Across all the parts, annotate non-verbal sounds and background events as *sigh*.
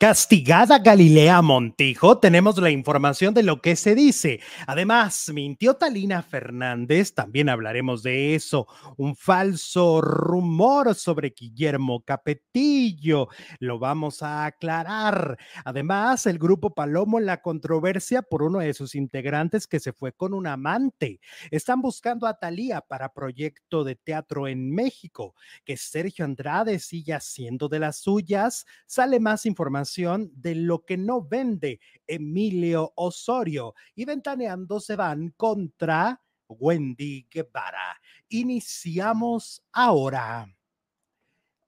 Castigada Galilea Montijo, tenemos la información de lo que se dice. Además, mintió Talina Fernández, también hablaremos de eso. Un falso rumor sobre Guillermo Capetillo, lo vamos a aclarar. Además, el grupo Palomo en la controversia por uno de sus integrantes que se fue con un amante. Están buscando a Talía para proyecto de teatro en México. Que Sergio Andrade siga siendo de las suyas. Sale más información de lo que no vende Emilio Osorio y ventaneando se van contra Wendy Guevara. Iniciamos ahora.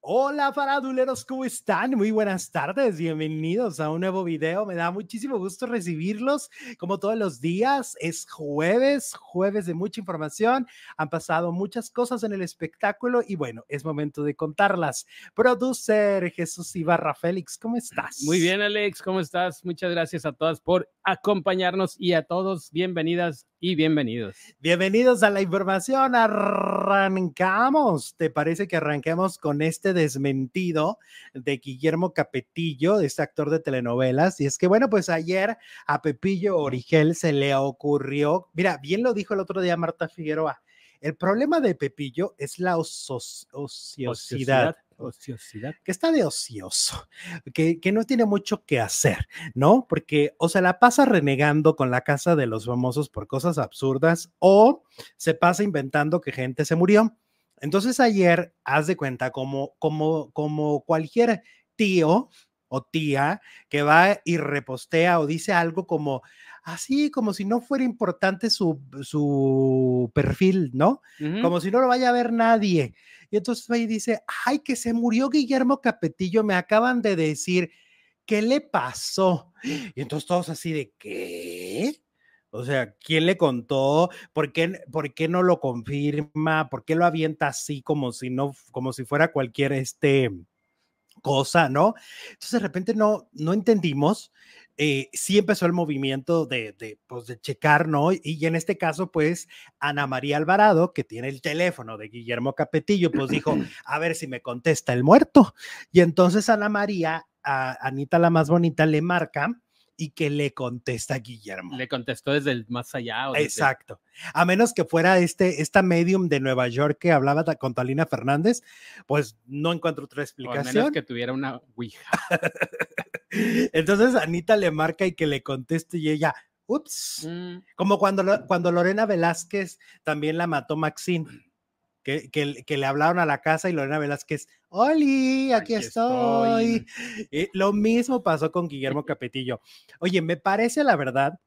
Hola faraduleros, ¿cómo están? Muy buenas tardes, bienvenidos a un nuevo video. Me da muchísimo gusto recibirlos como todos los días. Es jueves, jueves de mucha información. Han pasado muchas cosas en el espectáculo y bueno, es momento de contarlas. Producer Jesús Ibarra Félix, ¿cómo estás? Muy bien, Alex, ¿cómo estás? Muchas gracias a todas por acompañarnos y a todos bienvenidas y bienvenidos. Bienvenidos a la información. Arrancamos. ¿Te parece que arranquemos con este desmentido de Guillermo Capetillo, este actor de telenovelas? Y es que, bueno, pues ayer a Pepillo Origel se le ocurrió, mira, bien lo dijo el otro día Marta Figueroa, el problema de Pepillo es la ociosidad. ociosidad ociosidad. Que está de ocioso, *laughs* que, que, no tiene mucho que hacer, ¿no? Porque o se la pasa renegando con la casa de los famosos por cosas absurdas o se pasa inventando que gente se murió. Entonces ayer, haz de cuenta, como, como, como cualquier tío o tía que va y repostea o dice algo como, así como si no fuera importante su, su perfil, ¿no? Como si no lo vaya a ver nadie. Y entonces ahí dice, ay, que se murió Guillermo Capetillo, me acaban de decir, ¿qué le pasó? Y entonces todos así de, ¿qué? O sea, ¿quién le contó? ¿Por qué, ¿Por qué no lo confirma? ¿Por qué lo avienta así como si no, como si fuera cualquier este cosa, ¿no? Entonces de repente no, no entendimos eh, sí empezó el movimiento de, de, pues, de checar, ¿no? Y, en este caso, pues, Ana María Alvarado, que tiene el teléfono de Guillermo Capetillo, pues dijo, *clears throat* a ver si me contesta el muerto. Y entonces Ana María, a Anita la más bonita, le marca y que le contesta a Guillermo. Le contestó desde el más allá. Exacto. A menos que fuera este, esta medium de Nueva York que hablaba con Talina Fernández, pues no encuentro otra explicación. a menos que tuviera una Ouija. *laughs* Entonces Anita le marca y que le conteste y ella, ups, mm. como cuando, cuando Lorena Velázquez también la mató Maxine. Que, que, le hablaron a la casa y Lorena Velázquez, Oli, aquí, estoy. lo mismo pasó con Guillermo *laughs* Capetillo. Oye, me parece la verdad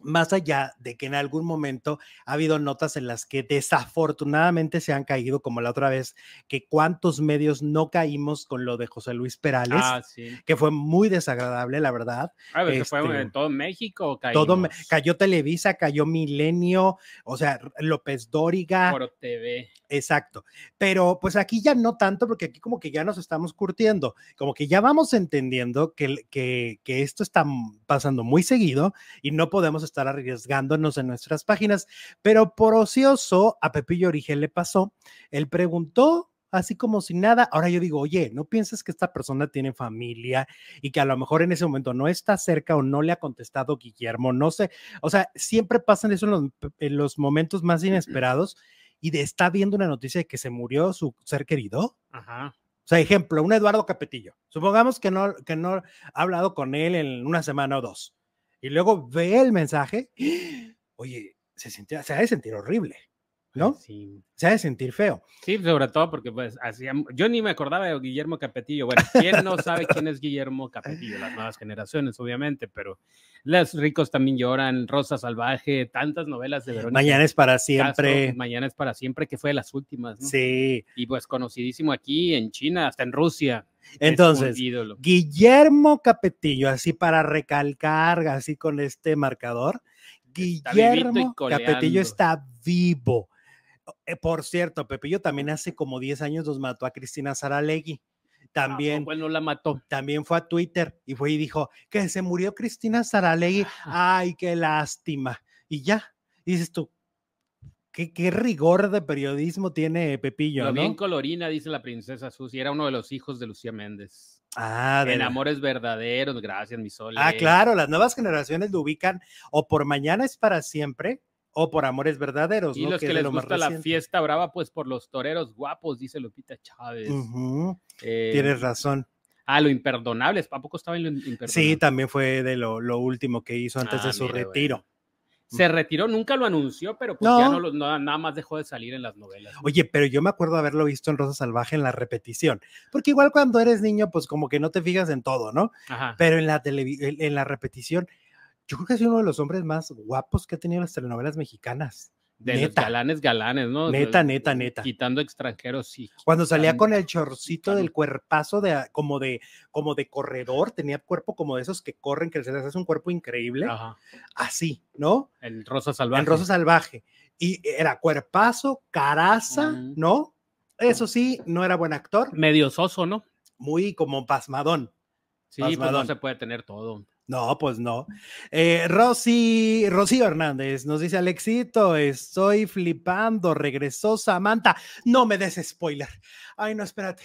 más allá de que en algún momento ha habido notas en las que desafortunadamente se han caído, como la otra vez, que cuántos medios no caímos con lo de José Luis Perales, ah, que fue muy desagradable, la verdad. Ah, fue en este, todo México. Todo cayó Televisa, cayó Milenio, o sea, López Dóriga. Por TV. Exacto. Pero pues aquí ya no tanto, porque aquí como que ya nos estamos curtiendo, como que ya vamos entendiendo que, que, que esto está pasando muy seguido y no podemos estar arriesgándonos en nuestras páginas, pero por ocioso a Pepillo Origel le pasó, él preguntó así como si nada. Ahora yo digo, oye, ¿no piensas que esta persona tiene familia y que a lo mejor en ese momento no está cerca o no le ha contestado Guillermo? No sé. O sea, siempre pasan eso en los, en los momentos más inesperados y de está viendo una noticia de que se murió su ser querido. Ajá. O sea, ejemplo, un Eduardo Capetillo. Supongamos que no, que no ha hablado con él en una semana o dos y luego ve el mensaje, oye, se, siente, se ha de sentir horrible. ¿No? Sí. Se ha de sentir feo. Sí, sobre todo porque pues yo ni me acordaba de Guillermo Capetillo. Bueno, ¿quién no sabe quién es Guillermo Capetillo? Las nuevas generaciones, obviamente, pero Los ricos también lloran, Rosa Salvaje, tantas novelas de Verónica. Mañana es para siempre. Mañana es para siempre, que fue de las últimas, ¿no? Sí. Y pues conocidísimo aquí en China, hasta en Rusia. Entonces, Guillermo Capetillo, así para recalcar, así con este marcador, Guillermo Capetillo está vivo. Eh, por cierto, Pepillo también hace como 10 años nos mató a Cristina Saralegui. También, bueno, la mató. También fue a Twitter y fue y dijo que se murió Cristina Saralegui. Ay, qué lástima. Y ya, dices tú, ¿Qué, rigor de periodismo tiene Pepillo. Lo bien colorina, dice la princesa Susi, era uno de los hijos de Lucía Méndez. Ah, de En la- Amores Verdaderos, gracias, mi sol. Ah, claro, las nuevas generaciones lo ubican o por Mañana es para siempre o por Amores Verdaderos. Y ¿no? los Que que les lo gusta la fiesta brava, pues por los toreros guapos, dice Lupita Chávez. Ujú, Eh, Tienes razón. Ah, lo imperdonable. ¿A poco estaba en lo imperdonable? Sí, también fue de lo, lo último que hizo antes Ah, de su mira, retiro. Se retiró, nunca lo anunció, pero pues ya No. no, lo- no- nada más dejó de salir en las novelas. ¿no? Oye, pero yo me acuerdo haberlo visto en Rosa Salvaje en la repetición, porque igual cuando eres niño, pues como que no te fijas en todo, ¿no? Ajá. Pero en la, en la repetición, yo creo que ha sido uno de los hombres más guapos que ha tenido las telenovelas mexicanas. De los galanes, galanes, ¿no? Neta, neta, neta. Quitando extranjeros, sí. Cuando salía con el chorcito del cuerpazo de como de como de corredor, tenía cuerpo como de esos que corren, que se les hace un cuerpo increíble, Ajá. así, ¿no? En Rosa Salvaje. En Rosa Salvaje. Y era cuerpazo, caraza. ¿no? Eso sí, no era buen actor, Medio soso, ¿no? muy como pasmadón. Sí, pues no Pasmadón. se puede tener todo. No, pues no. Eh, Rosy, Rocío Hernández nos dice, Alexito, estoy flipando, regresó Samantha. No me des spoiler. Ay, no, espérate.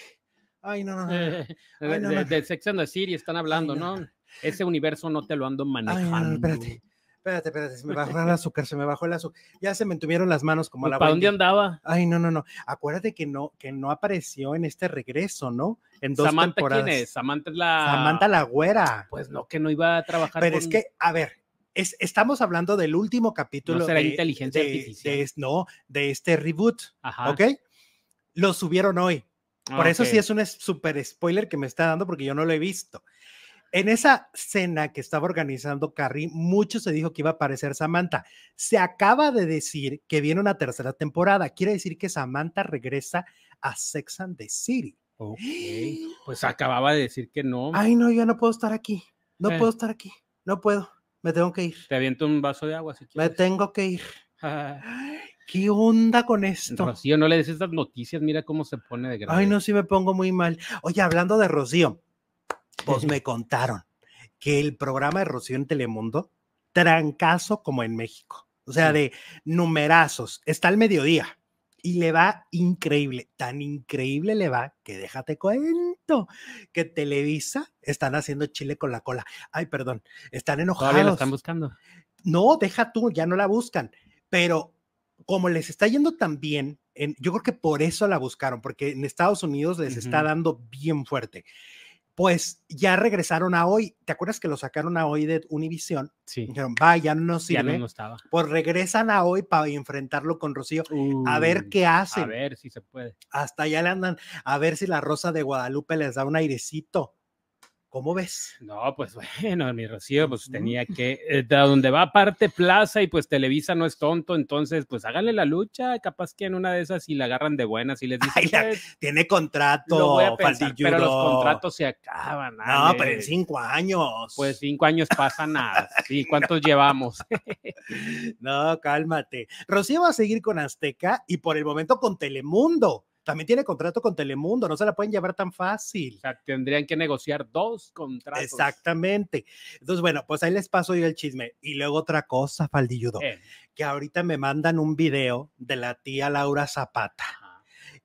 Ay, no, no. Eh, *laughs* Ay, de, no, de- no. de Sex and the City están hablando, Ay, no. ¿no? Ese universo no te lo ando Ay, manejando. no, espérate. Espérate, espérate, se me bajó el *laughs* azúcar, se me bajó el azúcar. Ya se me entuvieron las manos como la ¿Para dónde andaba? Ay, no, no, no. Acuérdate que no, que no apareció en este regreso, ¿no? En dos Samantha, temporadas. ¿quién es? Samantha es la. Samantha la güera. Pues no, que no iba a trabajar. Pero es que, a ver, es- estamos hablando del último capítulo será de, inteligencia de- artificial? de es- no, de este reboot, Ajá. ¿ok? Lo subieron hoy. Por Ah, eso sí es un súper spoiler que me está dando porque yo no lo he visto. En esa cena que estaba organizando Carrie, mucho se dijo que iba a aparecer Samantha. Se acaba de decir que viene una tercera temporada. Quiere decir que Samantha regresa a Sex and the City. Ok. Pues acababa de decir que no. Ay, no, yo no puedo estar aquí. No Eh. puedo estar aquí. No puedo. Me tengo que ir. Te aviento un vaso de agua si Me quieres. tengo que ir. *laughs* ¿Qué onda con esto? Rocío, no le des estas noticias, mira cómo se pone de grave. Ay, no, sí me pongo muy mal. Oye, hablando de Rocío, pues me *laughs* contaron que el programa de Rocío en Telemundo, trancazo como en México. O sea, Sí. de numerazos. Está al mediodía y le va increíble. Tan increíble le va que déjate cuento que Televisa están haciendo chile con la cola. Ay, perdón, están enojados. Todavía la están buscando. No, deja tú, ya no la buscan. Pero como les está yendo tan bien, en- yo creo que por eso la buscaron, porque en Estados Unidos les está dando bien fuerte. Pues ya regresaron a hoy. ¿Te acuerdas que lo sacaron a hoy de Univision? Sí. Dijeron, va, ya no nos Ya sirve. no, no estaba. Pues regresan a hoy para enfrentarlo con Rocío. a ver qué A hacen. ver si se puede. Hasta allá le andan a ver si la Rosa de Guadalupe les da un airecito. ¿Cómo ves? No, pues *laughs* bueno, mi Rocío, pues tenía que, eh, de donde va aparte Plaza y pues Televisa no es tonto, entonces pues háganle la lucha, capaz que en una de esas y la agarran de buenas y les *laughs* dicen, Ay, la- "Pues, Tiene contrato, lo voy a pensar, pero los contratos se acaban. No, Ale. pero en cinco años. Pues cinco años pasa nada. Sí, *laughs* ¿cuántos llevamos? No, cálmate. Rocío va a seguir con Azteca y por el momento con Telemundo. También tiene contrato con Telemundo, no se la pueden llevar tan fácil. O sea, tendrían que negociar dos contratos. Exactamente. Entonces, bueno, pues ahí les paso yo el chisme. Y luego otra cosa, Faldilludo, Eh, que ahorita me mandan un video de la tía Laura Zapata,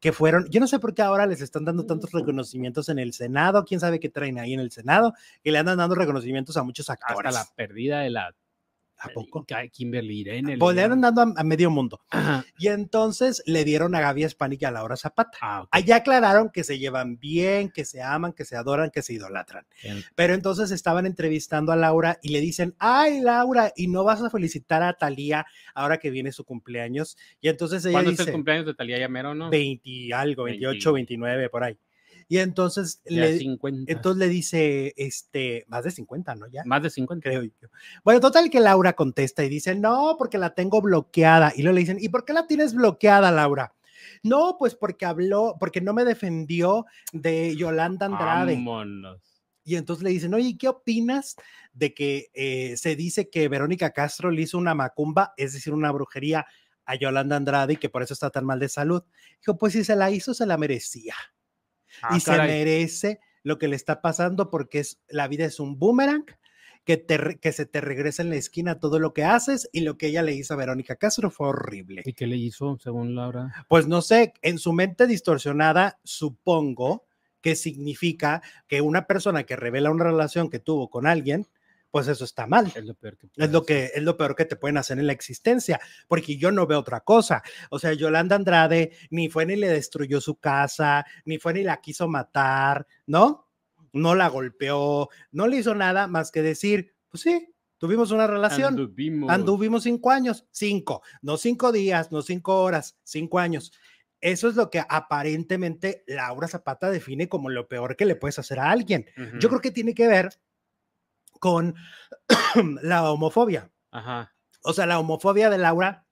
que fueron, yo no sé por qué ahora les están dando tantos reconocimientos en el Senado, quién sabe qué traen ahí en el Senado, que le andan dando reconocimientos a muchos Hasta actores. la pérdida de la ¿A poco? Ki- Kimberly Irene. Pues dando a, a medio mundo. Ajá. Y entonces le dieron a Gaby Hispanic y a Laura Zapata. Ah. Allá aclararon que se llevan bien, que se aman, que se adoran, que se idolatran. Bien. Pero entonces estaban entrevistando a Laura y le dicen, ay Laura, ¿y no vas a felicitar a Talía ahora que viene su cumpleaños? Y entonces ella ¿Cuándo es el dice, cumpleaños de Talía Llamero, no? 20 y algo, 28, 20. 29, por ahí. Y entonces, Ya le, 50. entonces le dice, este, más de 50, ¿no? Ya Más de 50. creo yo. Bueno, total que Laura contesta y dice, no, porque la tengo bloqueada. Y luego le dicen, ¿y por qué la tienes bloqueada, Laura? No, pues porque habló, porque no me defendió de Yolanda Andrade. Vámonos. Y entonces le dicen, oye, ¿qué opinas de que eh, se dice que Verónica Castro le hizo una macumba, es decir, una brujería a Yolanda Andrade y que por eso está tan mal de salud? Dijo, pues si se la hizo, se la merecía Ah, y se merece lo que le está pasando porque es, la vida es un boomerang que, te, que se te regresa en la esquina todo lo que haces y lo que ella le hizo a Verónica Castro fue horrible. ¿Y qué le hizo, según Laura? Pues no sé, en su mente distorsionada, supongo que significa que una persona que revela una relación que tuvo con alguien, pues eso está mal. Es lo peor que Es lo, que, es lo peor que te pueden hacer en la existencia, porque yo no veo otra cosa. O sea, Yolanda Andrade ni fue ni le destruyó su casa, ni fue ni la quiso matar, ¿no? No la golpeó, no le hizo nada más que decir, pues sí, tuvimos una relación. Anduvimos. Anduvimos cinco años, cinco, no cinco días, no cinco horas, cinco años. Eso es lo que aparentemente Laura Zapata define como lo peor que le puedes hacer a alguien. Yo Ujú. creo que tiene que ver con *coughs* la homofobia. Ajá. O sea, la homofobia de Laura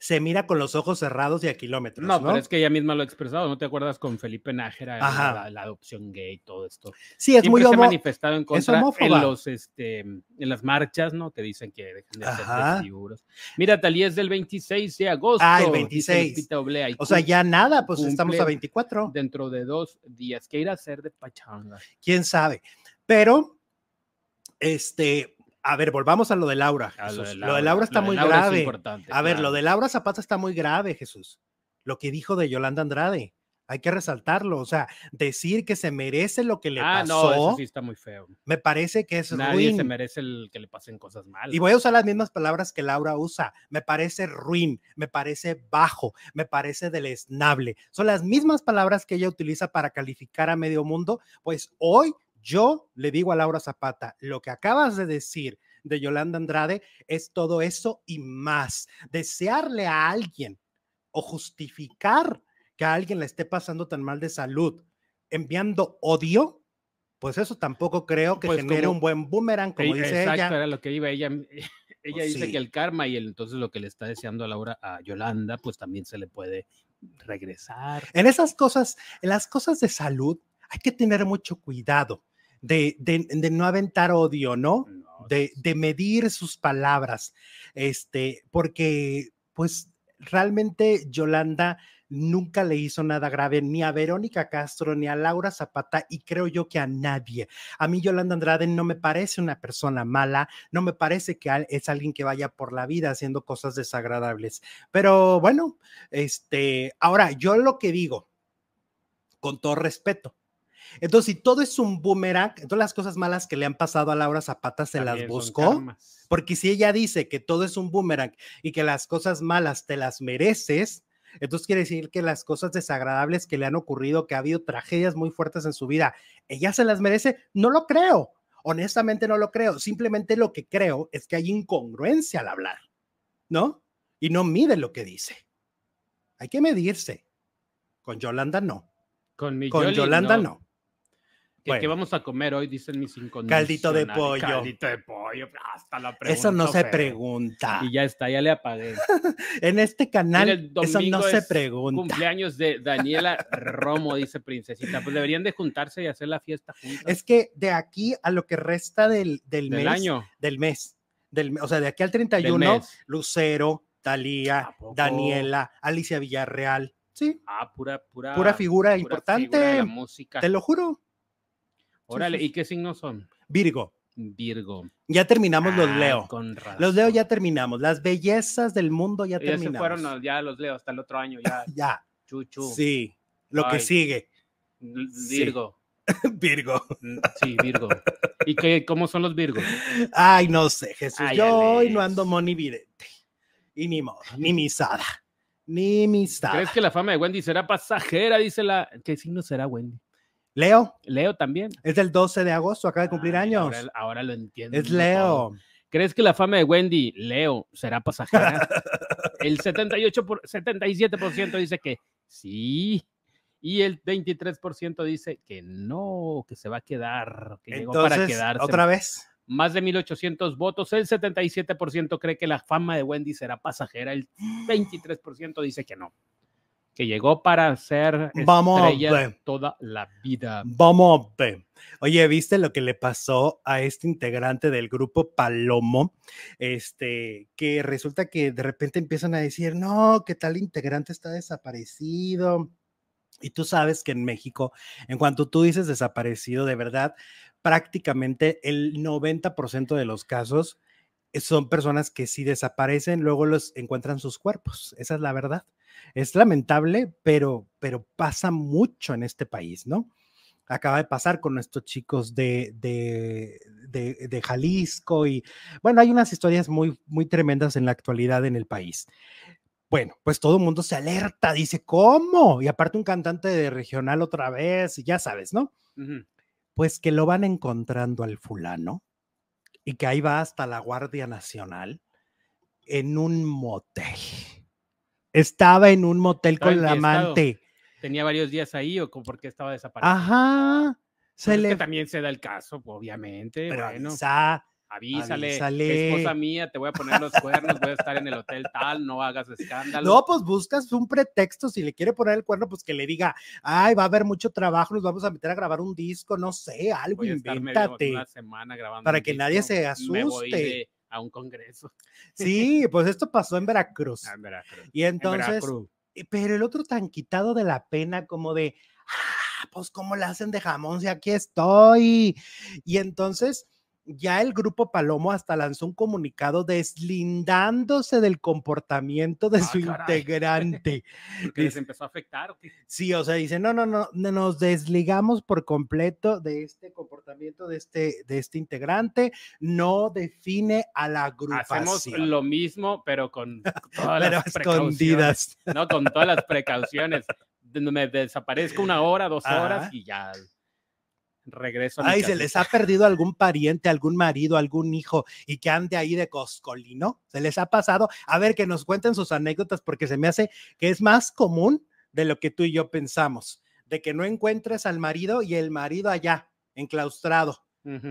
se mira con los ojos cerrados y a kilómetros. No, No, pero es que ella misma lo ha expresado, ¿no te acuerdas con Felipe Nájera, la, la adopción gay y todo esto? sí, es Siempre muy se ha manifestado en contra en los este en las marchas, ¿no? Que dicen que dejen de ser vestiduras. Mira, Talía es del 26 de agosto. Ah, el dice 26. Lupita Oblea, y O sea, ya nada, pues estamos a cumple 24. dentro de dos días. ¿Qué ir a hacer de pachanga? quién sabe. Pero, este, a ver, volvamos a lo de Laura. Lo de Laura, está lo muy Laura grave. A ver, lo de Laura Zapata está muy grave, Jesús. Lo que dijo de Yolanda Andrade. Hay que resaltarlo. O sea, decir que se merece lo que le Ah, no, pasó, eso sí está muy feo. me parece que es Nadie se merece el que le pasen cosas malas. Y voy a usar las mismas palabras que Laura usa. Me parece ruin, me parece bajo, me parece deleznable. Son las mismas palabras que ella utiliza para calificar a medio mundo. Pues hoy yo le digo a Laura Zapata, lo que acabas de decir de Yolanda Andrade es todo eso y más. Desearle a alguien o justificar que a alguien le esté pasando tan mal de salud enviando odio, pues eso tampoco creo que Pues genere como- un buen boomerang, como dice Exacto, ella. era lo que iba ella. *laughs* Ella dice sí. que el karma y el, entonces lo que le está deseando a Laura, a Yolanda, pues también se le puede regresar. En esas cosas, en las cosas de salud, hay que tener mucho cuidado de, de- de no aventar odio, ¿no? De, de medir sus palabras, este, porque pues realmente Yolanda nunca le hizo nada grave ni a Verónica Castro ni a Laura Zapata y creo yo que a nadie. A mí Yolanda Andrade no me parece una persona mala, no me parece que es alguien que vaya por la vida haciendo cosas desagradables. Pero bueno, este, ahora yo lo que digo, con todo respeto. Entonces, si todo es un boomerang, todas las cosas malas que le han pasado a Laura Zapata se las también buscó. Porque si ella dice que todo es un boomerang y que las cosas malas te las mereces, entonces quiere decir que las cosas desagradables que le han ocurrido, que ha habido tragedias muy fuertes en su vida, ella se las merece. No lo creo. Honestamente no lo creo. Simplemente lo que creo es que hay incongruencia al hablar, ¿no? Y no mide lo que dice. Hay que medirse. Con Yolanda no. Con, mi Con Yoli, Yolanda no. ¿Qué, qué Bueno. vamos a comer hoy? Dicen mis cinco. Caldito de pollo. Caldito de pollo. Hasta la Eso no se pregunta. Y ya está, ya le apagué. *laughs* En este canal, Mira, eso no se pregunta. Cumpleaños de Daniela Romo, dice Princesita. Pues deberían de juntarse y hacer la fiesta juntas. Es que de aquí a lo que resta del, del, del mes, año. del mes, del, o sea, de aquí al 31, mes. Lucero, Talía. Daniela, Alicia Villarreal, sí, Ah, pura, pura. pura figura pura importante, figura de la música. te lo juro. Órale. ¿y qué signos son? Virgo, Virgo. ya terminamos los Ah, Leo. Con. Los Leo ya terminamos, las bellezas del mundo ya Ya se fueron ya los Leo hasta el otro año, ya. *laughs* Ya, Chuchu. sí, lo que sigue, Sí. Virgo. *laughs* Virgo. Mm, Sí, Virgo. ¿Y qué, cómo son los Virgos? Ay, no sé, Jesús, Ay, yo hoy no ando monividente. Y ni modo, ni misada, ni misada. ¿Crees que la fama de Wendy será pasajera? Dice la. ¿Qué signo será Wendy? Leo, Leo también. es del 12 de agosto, acaba de cumplir Ay, años. Ahora, ahora lo entiendo. Es. Leo. ¿Crees que la fama de Wendy, Leo, será pasajera? *laughs* El 78 por, 77% dice que sí. Y el 23% dice que no, que se va a quedar, que llegó para Entonces, quedarse. otra vez. Más de 1800 votos. El 77% cree que la fama de Wendy será pasajera. El 23% dice que no. Que llegó para ser Vamos a estrella ver. toda la vida. Vamos a ver. Oye, ¿viste lo que le pasó a este integrante del grupo Palomo? Este, que resulta que de repente empiezan a decir, no, que tal integrante está desaparecido. Y tú sabes que en México, en cuanto tú dices desaparecido, de verdad, prácticamente el 90% de los casos eh, son personas que si desaparecen, luego los encuentran sus cuerpos. Esa es la verdad. Es lamentable, pero, pero pasa mucho en este país, ¿no? Acaba de pasar con nuestros chicos de, de, de, de Jalisco y bueno, hay unas historias muy, muy tremendas en la actualidad en el país. Bueno, pues todo el mundo se alerta, dice, ¿cómo? Y aparte un cantante de regional otra vez, y ya sabes, ¿no? Pues que lo van encontrando al fulano y que ahí va hasta la Guardia Nacional en un motel. Estaba en un motel Estaba con la amante. ¿Tenía varios días ahí o con- por qué estaba desaparecido? Ajá. Se Pues es le que también se da el caso, obviamente. pero bueno, avisa, avísale, avísale. esposa mía, te voy a poner los cuernos, voy a estar en el hotel tal, no hagas escándalo. No, pues buscas un pretexto. Si le quiere poner el cuerno, pues que le diga, ay, va a haber mucho trabajo, nos vamos a meter a grabar un disco, no sé, algo, voy a estar medio- invéntate. una semana grabando para que nadie se Me voy asuste. de- a un congreso. Sí, pues esto pasó en *laughs* Veracruz. Ah, en Veracruz. Y En entonces, Veracruz. eh, pero el otro tan quitado de la pena, como de, ah, pues cómo le hacen de jamón si aquí estoy. Y entonces ya el grupo Palomo hasta lanzó un comunicado deslindándose del comportamiento de Ah, su caray. integrante. *laughs* ¿Que les empezó a afectar? o qué? Sí, o sea, dice, no, no, no, no, nos desligamos por completo de este comportamiento de este, de este integrante, no define a la Hacemos agrupación. lo mismo, pero con *laughs* todas pero las precauciones. escondidas. No, con todas las precauciones. *laughs* Me desaparezco una hora, dos horas Ajá. y ya regreso. a Ay, se les ha perdido algún pariente, algún marido, algún hijo y que ande ahí de coscolino. Se les ha pasado. A ver, que nos cuenten sus anécdotas porque se me hace que es más común de lo que tú y yo pensamos, de que no encuentres al marido y el marido allá, enclaustrado,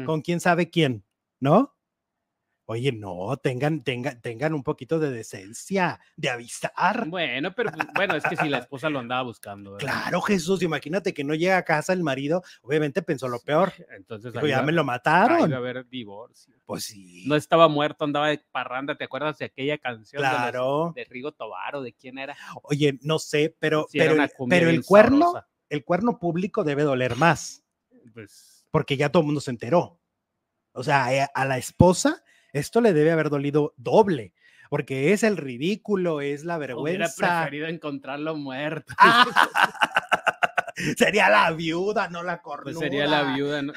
con quién sabe quién, ¿no? Oye, no, tengan, tengan, tengan un poquito de decencia, de avisar. Bueno, pero pues, bueno, es que si la esposa lo andaba buscando. ¿verdad? Claro, Jesús, imagínate que no llega a casa el marido, obviamente pensó lo peor. Entonces Dijo, ya me lo mataron. a haber divorcio. Pues sí. No estaba muerto, andaba de parranda. ¿Te acuerdas de aquella canción de los- Claro. de, Rigo Tobar o de quién era? Oye, no sé, pero, pero, el- pero el cuerno, el cuerno público debe doler más, Pues, porque ya todo el mundo se enteró. O sea, eh, a la esposa esto le debe haber dolido doble, porque es el ridículo, es la hubiera vergüenza. preferido encontrarlo muerto. *laughs* Sería la viuda, no la cornuda. Pues sería la viuda. ¿no?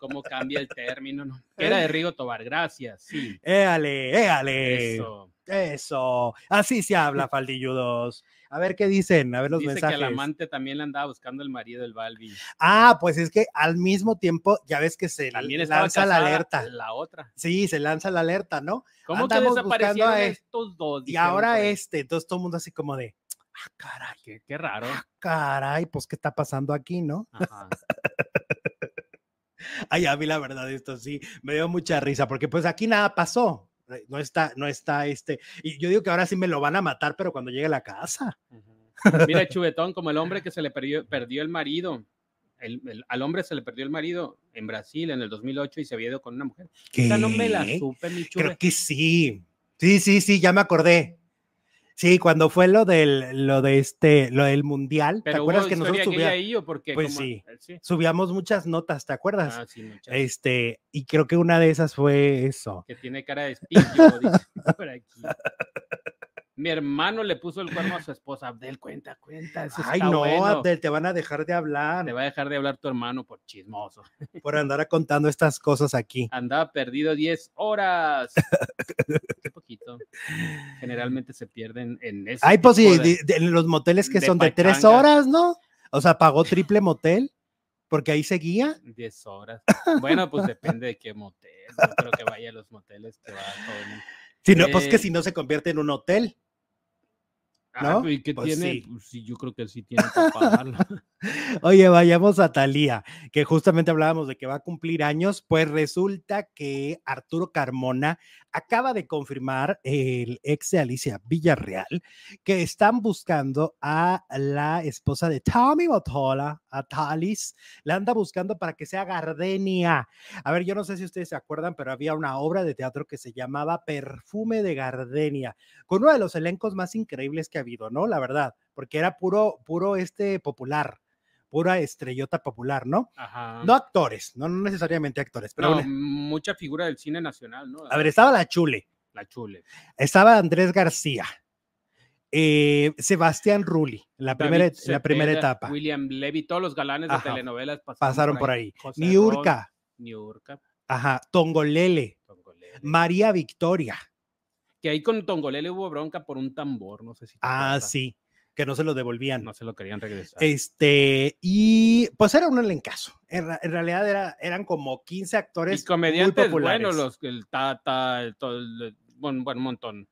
¿Cómo cambia el término? No? Era de Rigo Tobar, gracias. Sí. Éale, éale. Eso. Eso. Así se habla, *laughs* faldilludos. A ver qué dicen, a ver los Dice mensajes. que al amante también le andaba buscando el marido del Balbi. Ah, pues es que al mismo tiempo, ya ves que se También lanza la alerta. La otra. Sí, se lanza la alerta, ¿no? ¿Cómo Andamos que desaparecieron a- estos dos? Y ahora este, entonces todo el mundo así como de, ah, caray, Qué, qué raro. caray, pues qué está pasando aquí, ¿no? Ajá. *laughs* Ay, a mí la verdad esto sí, me dio mucha risa, porque pues aquí nada pasó. eh, No está, no está este, y yo digo que ahora sí me lo van a matar, pero cuando llegue a la casa. Mira, Chubetón, como el hombre que se le perdió, perdió el marido. El- el- al hombre se le perdió el marido en Brasil en el 2008 y se había ido con una mujer. Esa no me la ¿Qué? supe, mi. Creo que sí. Sí, sí, sí, ya me acordé. Sí, cuando fue lo del, lo de este, lo del mundial, ¿te Pero acuerdas hubo que nosotros gay subía- ahí o porque Pues como- sí. eh, sí. subíamos muchas notas, ¿te acuerdas? Ah, sí, muchas. Este, y creo que una de esas fue eso. que tiene cara de espillo, dice *laughs* por aquí. *laughs* Mi hermano le puso el cuerno a su esposa. Abdel, cuenta, cuenta. Eso Ay, está no, bueno. Abdel, te van a dejar de hablar Te va a dejar de hablar tu hermano por chismoso. *laughs* por andar contando estas cosas aquí. Andaba perdido 10 horas. Un poquito. Generalmente se pierden en ese Ay, pues sí, de- de- los moteles que de son de tres pachanga. horas, ¿no? O sea, pagó triple motel, porque ahí seguía. 10 horas. Bueno, pues depende de qué motel. No creo que vaya a los moteles que va todo el mundo. Si no, pues que Eh. si no se convierte en un hotel. Ah, ¿No? ¿Y qué Pues tiene? sí. Pues sí, yo creo que sí tiene que. *laughs* *laughs* Oye, vayamos a Talía, que justamente hablábamos de que va a cumplir años, pues resulta que Arturo Carmona acaba de confirmar el ex de Alicia Villarreal que están buscando a la esposa de Tommy Motola, a Talis, la anda buscando para que sea Gardenia. A ver, yo no sé si ustedes se acuerdan, pero había una obra de teatro que se llamaba Perfume de Gardenia, con uno de los elencos más increíbles que ha habido, ¿no? La verdad, porque era puro, puro este popular pura estrellota popular, ¿no? Ajá. No actores, no, no necesariamente actores, pero No, una- mucha figura del cine nacional, ¿no? a ver, estaba la Chule, La chule. estaba Andrés García eh, Sebastián Rulli, la primera, la primera etapa. William Levy, todos los galanes de telenovelas pasaron, Pasaron por ahí. Niurka, Niurka, ajá, Tongolele, Tongolele. María Victoria. Que ahí con Tongolele hubo bronca por un tambor, no sé si. te Ah, sí, que no se lo devolvían. No se lo querían regresar. Este, y pues era un elencazo. En, realidad era, eran como 15 actores y comediantes muy populares. buenos, los, el Tata, el, todo el- bueno, bueno, un montón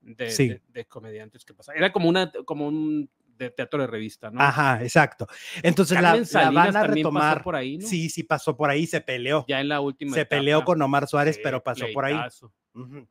de, Sí. de- de comediantes que pasaban. Era como, una, como un de teatro de revista, ¿no? Ajá, exacto. Entonces la, van a pasó retomar. por ahí, ¿no? Sí, sí pasó por ahí, se peleó. Ya en la última se peleó con Omar Suárez, pero pasó por ahí. Ujú.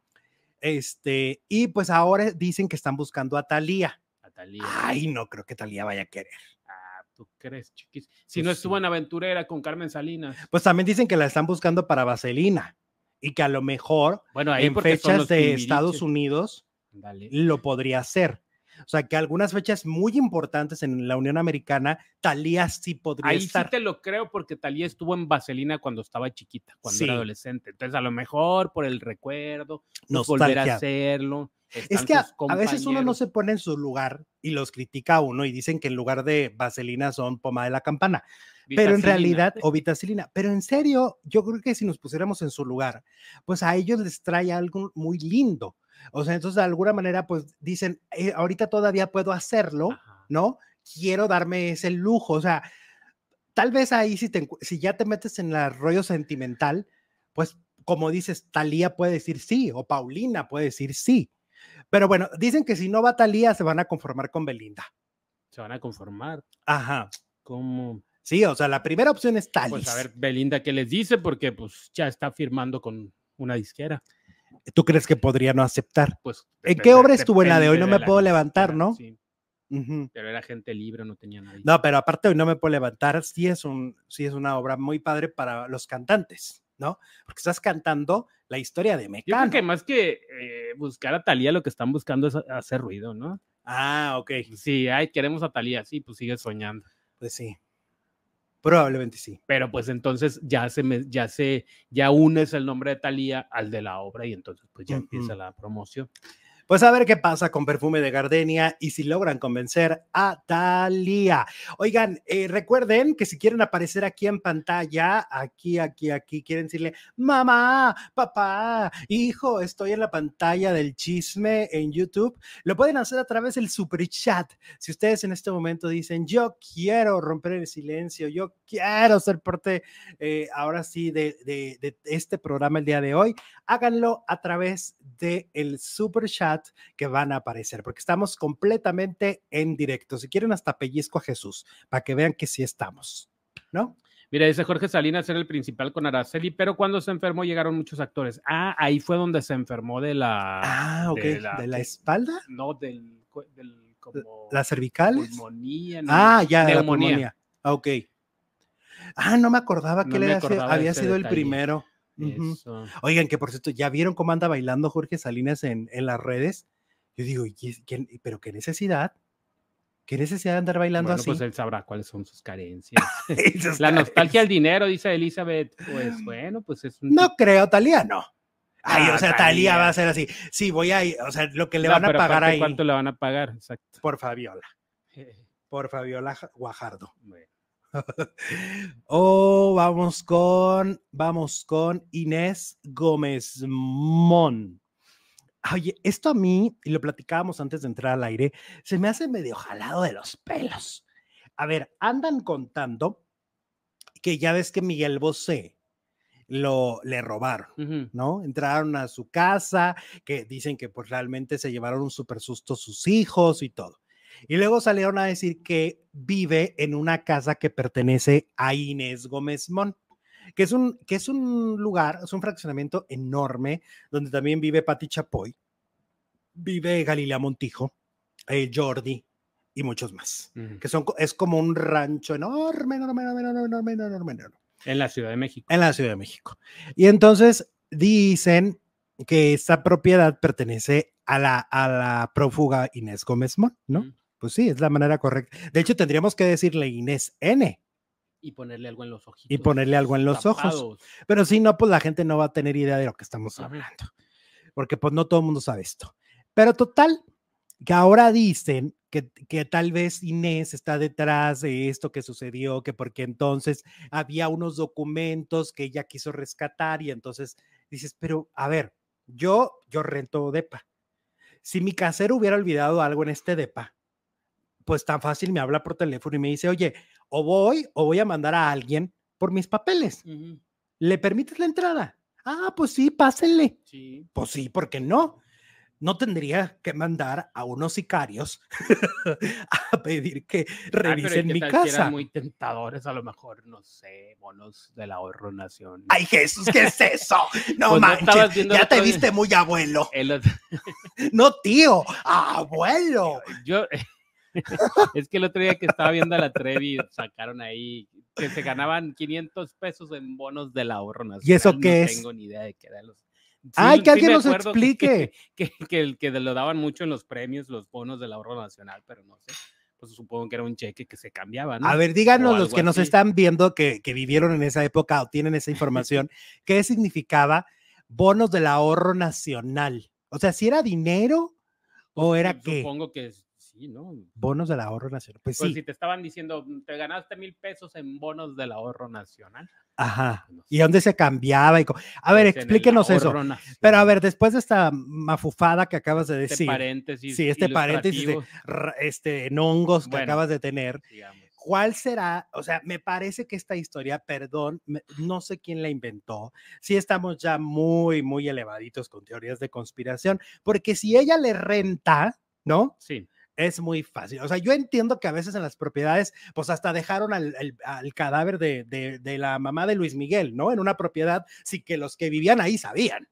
Este, y pues ahora dicen que están buscando a Talía. A Thalía. Ay, no creo que Talía vaya a querer. Ah, ¿tú crees, chiquis? Si Pues no sí. estuvo en Aventurera con Carmen Salinas. Pues también dicen que la están buscando para Vaselina y que a lo mejor Bueno, ahí en fechas de Estados. Unidos Dale. lo podría hacer. O sea, que algunas fechas muy importantes en la Unión Americana, Talía sí podría Ahí sí estar. te lo creo porque Talía estuvo en Vaselina cuando estaba chiquita, cuando Sí. era adolescente. Entonces, a lo mejor por el recuerdo, pues, volver a hacerlo. Es que a, a veces uno no se pone en su lugar y los critica a uno y dicen que en lugar de vaselina son pomada de la campana, pero en Vitacilina. realidad, o vitacilina, pero en serio, yo creo que si nos pusiéramos en su lugar, pues a ellos les trae algo muy lindo. O sea, entonces de alguna manera, pues dicen, "Eh, ahorita todavía puedo hacerlo, Ajá. ¿no? Quiero darme ese lujo. O sea, tal vez ahí si, te, si ya te metes en el rollo sentimental, pues como dices, Talía puede decir sí, o Paulina puede decir sí. Pero bueno, dicen que si no va Talía, se van a conformar con Belinda. Se van a conformar. Ajá. como Sí, o sea, la primera opción es Talis. Pues a ver, Belinda, ¿qué les dice? Porque pues ya está firmando con una disquera. ¿Tú crees que podría no aceptar? Pues, ¿En qué obra estuvo en la de hoy? No me puedo levantar, ¿no? Sí, pero era gente libre, no tenía nadie. No, pero aparte hoy no me puedo levantar, sí es, un, sí es una obra muy padre para los cantantes, ¿no? Porque estás cantando la historia de Yo creo Mecano. que más que eh, buscar a Talía, lo que están buscando es hacer ruido, ¿no? Ah, ok, Sí, ay, queremos a Talía, sí, pues sigue soñando. pues sí. Probablemente sí. Pero pues entonces ya se me, ya se, ya unes el nombre de Talía al de la obra y entonces pues ya empieza la promoción. Pues a ver qué pasa con perfume de gardenia y si logran convencer a Thalía. Oigan, eh, recuerden que si quieren aparecer aquí en pantalla, aquí, aquí, aquí, quieren decirle, mamá, papá, hijo, estoy en la pantalla del chisme en YouTube, lo pueden hacer a través del super chat. Si ustedes en este momento dicen, yo quiero romper el silencio, yo quiero ser parte eh, ahora sí de, este programa el día de hoy, háganlo a través del el super chat que van a aparecer, porque estamos completamente en directo. Si quieren, hasta pellizco a Jesús, para que vean que sí estamos, ¿no? Mira, dice Jorge Salinas era el principal con Araceli, pero cuando se enfermó llegaron muchos actores. Ah, ahí fue donde se enfermó de la... Ah, ok. ¿De la, espalda? No, del... del como ¿Las cervicales? pulmonía, no, Ah, ya, de la neumonía. pulmonía. Ah, Ok. Ah, no me acordaba que No me había sido- de el detalle. primero. Eso. Oigan, que por cierto, ¿ya vieron cómo anda bailando Jorge Salinas en, en las redes? Yo digo, ¿y pero qué necesidad? ¿Qué necesidad de andar bailando Bueno, así? pues él sabrá cuáles son sus carencias. *laughs* *laughs* La nostalgia al dinero, dice Elizabeth. Pues bueno, pues es un No creo, Talía no. Ay, Ah, o sea, Talía Thalía. va a ser así. Sí, voy a ir, o sea, lo que le No, van a pero pagar aparte, ahí ¿Cuánto le van a pagar? Exacto. por Fabiola, *laughs* por Fabiola Ja- Guajardo. Bueno. *laughs* Oh, vamos con, vamos con Inés Gómez Mon. Oye, esto a mí, y lo platicábamos antes de entrar al aire, se me hace medio jalado de los pelos. A ver, andan contando que ya ves que Miguel Bosé lo le robaron. ¿no? Entraron a su casa, que dicen que pues realmente se llevaron un super susto sus hijos y todo. Y luego salieron a decir que vive en una casa que pertenece a Inés Gómez Mon, que es un, que es un lugar, es un fraccionamiento enorme, donde también vive Patti Chapoy, vive Galilea Montijo, eh, Jordi y muchos más. Ujú. Que son, es como un rancho enorme, enorme, enorme, enorme, enorme, enorme, enorme En la Ciudad de México. en la Ciudad de México. Y entonces dicen que esta propiedad pertenece a la, a la prófuga Inés Gómez Mon, ¿no? Ujú. Pues sí, es la manera correcta. De hecho, tendríamos que decirle Inés N Y ponerle algo en los ojitos. y ponerle algo en los ojos. Pero si no, pues la gente no va a tener idea de lo que estamos hablando. Porque pues no todo el mundo sabe esto. Pero total, que ahora dicen que, que, tal vez Inés está detrás de esto que sucedió, que porque entonces había unos documentos que ella quiso rescatar y entonces dices, pero a ver, yo, yo rento DEPA. Si mi casero hubiera olvidado algo en este DEPA, pues tan fácil me habla por teléfono y me dice, oye, o voy o voy a mandar a alguien por mis papeles. ¿Le permites la entrada? Ah, pues sí, pásenle. Sí. Pues sí, ¿por qué no? No tendría que mandar a unos sicarios *laughs* a pedir que revisen mi casa. muy tentadores, a lo mejor, no sé, bonos del ahorro nacional. Ay, Jesús, ¿qué es eso? *laughs* No pues manches, ya te viste muy abuelo. *laughs* no, tío, abuelo. Yo, *laughs* es que el otro día que estaba viendo a la Trevi, sacaron ahí que se ganaban 500 pesos en bonos del ahorro nacional. ¿Y eso qué no es? No tengo ni idea de qué era los. Ay, que alguien nos explique. *laughs* Que, que, que, lo daban mucho en los premios, los bonos del ahorro nacional, pero no sé. Pues supongo que era un cheque que se cambiaba, ¿no? A ver, díganos los que nos están viendo que, que vivieron en esa época o tienen esa información, *laughs* ¿qué significaba bonos del ahorro nacional? O sea, si era dinero o pues, era qué? Supongo que sí, ¿no? Bonos del ahorro nacional. Pues, pues sí. si te estaban diciendo, mm, te ganaste mil pesos en bonos del ahorro nacional. Ajá. ¿Y dónde se cambiaba? Y a ver, pues explíquenos eso. Pero a ver, después de esta mafufada que acabas de este decir. paréntesis. Sí, este paréntesis de este, en hongos que bueno, acabas de tener. Digamos. ¿Cuál será? O sea, me parece que esta historia, perdón, me, no sé quién la inventó. Sí estamos ya muy, muy elevaditos con teorías de conspiración, porque si ella le renta, ¿no? Sí es muy fácil. O sea, yo entiendo que a veces en las propiedades, pues hasta dejaron al, al, al cadáver de, de, de, la mamá de Luis Miguel, ¿no? En una propiedad, sí que los que vivían ahí sabían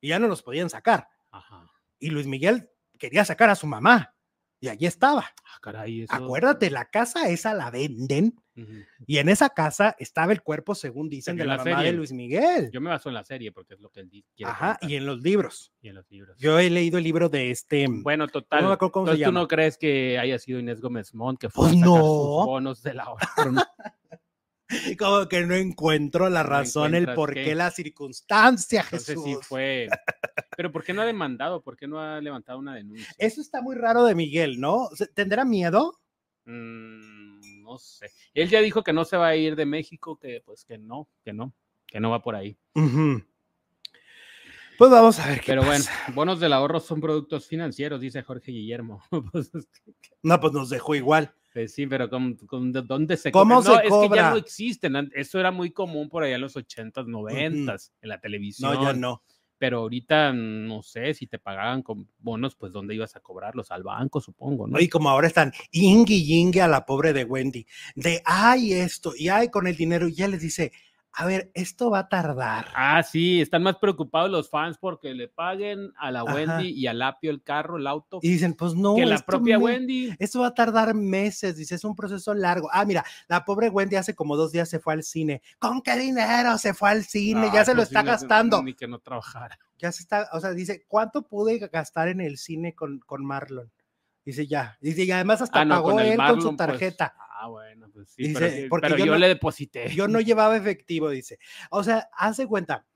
y ya no los podían sacar. Ajá. Y Luis Miguel quería sacar a su mamá y allí estaba. Ah, caray, eso... Acuérdate, la casa esa la venden uh -huh. y en esa casa estaba el cuerpo, según dicen, de la, la mamá serie. de Luis Miguel. Yo me baso en la serie porque es lo que él quiere. Ajá, y en los libros. Y en los libros. Yo he leído el libro de este. Bueno, total. No cómo Entonces, se ¿tú llama. no crees que haya sido Inés Gómez Mont que fue pues a sacar no. sus bonos de la hora? *laughs* *laughs* Como que no encuentro la razón, no el por qué, la circunstancia, Entonces, Jesús. sí fue. Pero ¿por qué no ha demandado? ¿Por qué no ha levantado una denuncia? Eso está muy raro de Miguel, ¿no? ¿Tendrá miedo? Mm, no sé. Él ya dijo que no se va a ir de México, que pues que no, que no, que no va por ahí. Uh -huh. Pues vamos a ver qué Pero pasa. bueno, bonos del ahorro son productos financieros, dice Jorge Guillermo. *laughs* pues, no, pues nos dejó igual. Pues sí, pero ¿con, con, ¿dónde se ¿Cómo cobra? se no, cobra? es que ya no existen. Eso era muy común por allá en los 80s, 90s, uh -huh. en la televisión. No, ya no. Pero ahorita, no sé, si te pagaban con bonos, pues ¿dónde ibas a cobrarlos? Al banco, supongo, ¿no? Y como ahora están ingui yingue a la pobre de Wendy, de ay esto, y ay con el dinero, y ya les dice, a ver, esto va a tardar. Ah, sí, están más preocupados los fans porque le paguen a la Ajá. Wendy y al Apio el carro, el auto. Y dicen, pues no. Que la propia me, Wendy. Esto va a tardar meses, dice, es un proceso largo. Ah, mira, la pobre Wendy hace como dos días se fue al cine. ¿Con qué dinero se fue al cine? No, ya se lo pues está gastando. Ni que no trabajara. Ya se está, o sea, dice, ¿cuánto pude gastar en el cine con, con Marlon? Dice, ya. Dice, y además hasta ah, no, pagó con él Marlon, con su tarjeta. Pues, ah, bueno, pues sí, dice, pero, sí, porque pero yo, yo, no, le deposité. Yo no llevaba efectivo, dice. O sea, hace cuenta.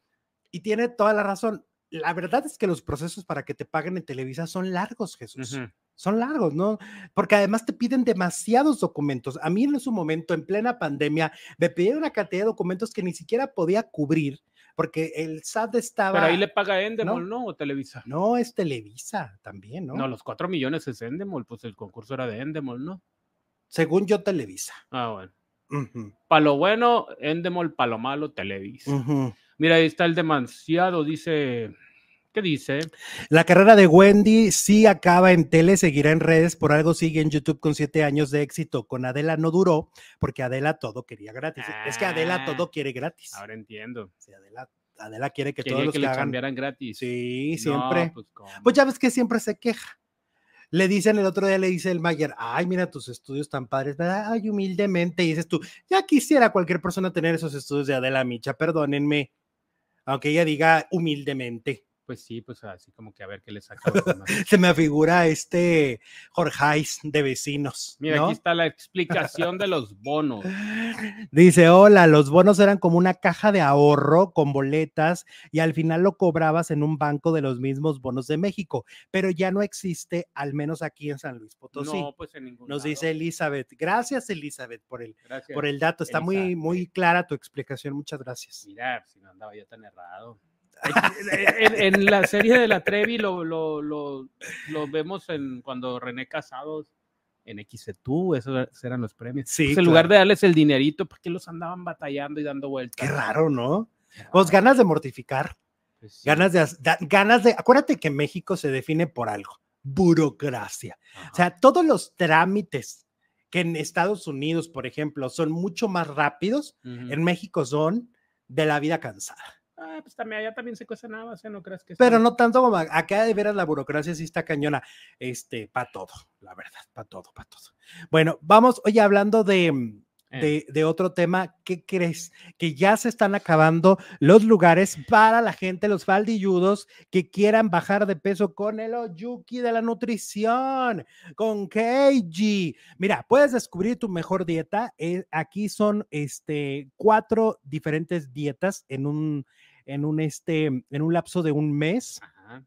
Y tiene toda la razón. La verdad es que los procesos para que te paguen en Televisa son largos, Jesús. Uh -huh. Son largos, ¿no? Porque además te piden demasiados documentos. A mí en su momento, en plena pandemia, me pidieron una cantidad de documentos que ni siquiera podía cubrir porque el SAT estaba. Pero ahí le paga Endemol, ¿no? ¿no? ¿O Televisa? No, es Televisa también, ¿no? No, los cuatro millones es Endemol, pues el concurso era de Endemol, ¿no? Según yo, Televisa. Ah, bueno. Uh -huh. Para lo bueno, Endemol, para lo malo, Televisa. Uh -huh. Mira, ahí está el demasiado, dice. ¿Qué dice? La carrera de Wendy sí acaba en tele, seguirá en redes, por algo sigue en YouTube con siete años de éxito. Con Adela no duró, porque Adela todo quería gratis. Ah, es que Adela todo quiere gratis. Ahora entiendo. Sí, Adela, Adela quiere que Quería todos los que, que le hagan... cambiaran gratis. Sí, siempre. No, pues, pues, ya ves que siempre se queja. Le dicen el otro día, le dice el Mayer, ay, mira tus estudios tan padres. Ay, humildemente. Y dices tú, ya quisiera cualquier persona tener esos estudios de Adela Micha, perdónenme. Aunque ella diga humildemente. Pues sí, pues así como que a ver qué le saca. *laughs* Se me figura este Jorgeis de vecinos. Mira, ¿no? aquí está la explicación de los bonos. *laughs* Dice, hola, los bonos eran como una caja de ahorro con boletas y al final lo cobrabas en un banco de los mismos bonos de México, pero ya no existe, al menos aquí en San Luis Potosí. No, pues en ningún Nos lado. dice Elizabeth. Gracias, Elizabeth, por el, Gracias. por el dato. Está muy, muy clara tu explicación. Muchas gracias. Mira, si no andaba yo tan errado. En, en la serie de la Trevi lo, lo, lo, lo vemos en cuando René Casados en XETU, esos eran los premios. Sí, Pues en lugar de darles el dinerito, ¿por qué los andaban batallando y dando vueltas? Qué raro, ¿no? Pues ganas de mortificar, Pues sí. ganas de, ganas de, acuérdate que México se define por algo, burocracia. Ajá. O sea, todos los trámites que en Estados Unidos, por ejemplo, son mucho más rápidos, Ujú. en México son de la vida cansada. Ah, pues también allá también se cuesta nada, ¿no crees que Pero no tanto como acá de veras la burocracia sí está cañona, este, para todo, la verdad, para todo, para todo. Bueno, vamos, oye, hablando de, mm, Eh. de, de otro tema, ¿qué crees? Que ya se están acabando los lugares para la gente, los faldilludos que quieran bajar de peso con el Oyuki de la nutrición, con Keiji. Mira, puedes descubrir tu mejor dieta. eh, aquí son este, cuatro diferentes dietas en un, en un, este, en un lapso de un mes Ajá.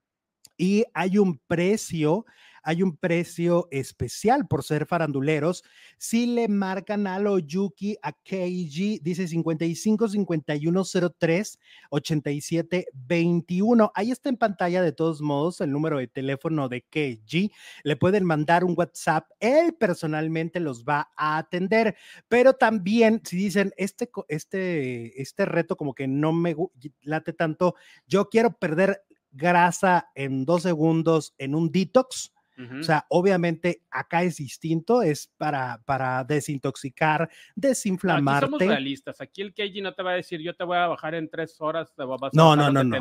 y hay un precio, hay un precio especial por ser faranduleros. Si le marcan a Oyuki, a KG, dice 55 51 03 87 21. Ahí está en pantalla de todos modos el número de teléfono de KG. Le pueden mandar un WhatsApp. Él personalmente los va a atender. Pero también, si dicen, este, este, este reto como que no me late tanto, yo quiero perder grasa en dos segundos en un detox. O sea, obviamente acá es distinto, es para, para desintoxicar, No, aquí somos desinflamarte. realistas. Aquí el KG no te va a decir, yo te voy a bajar en tres horas, te vas a No, no, no, no.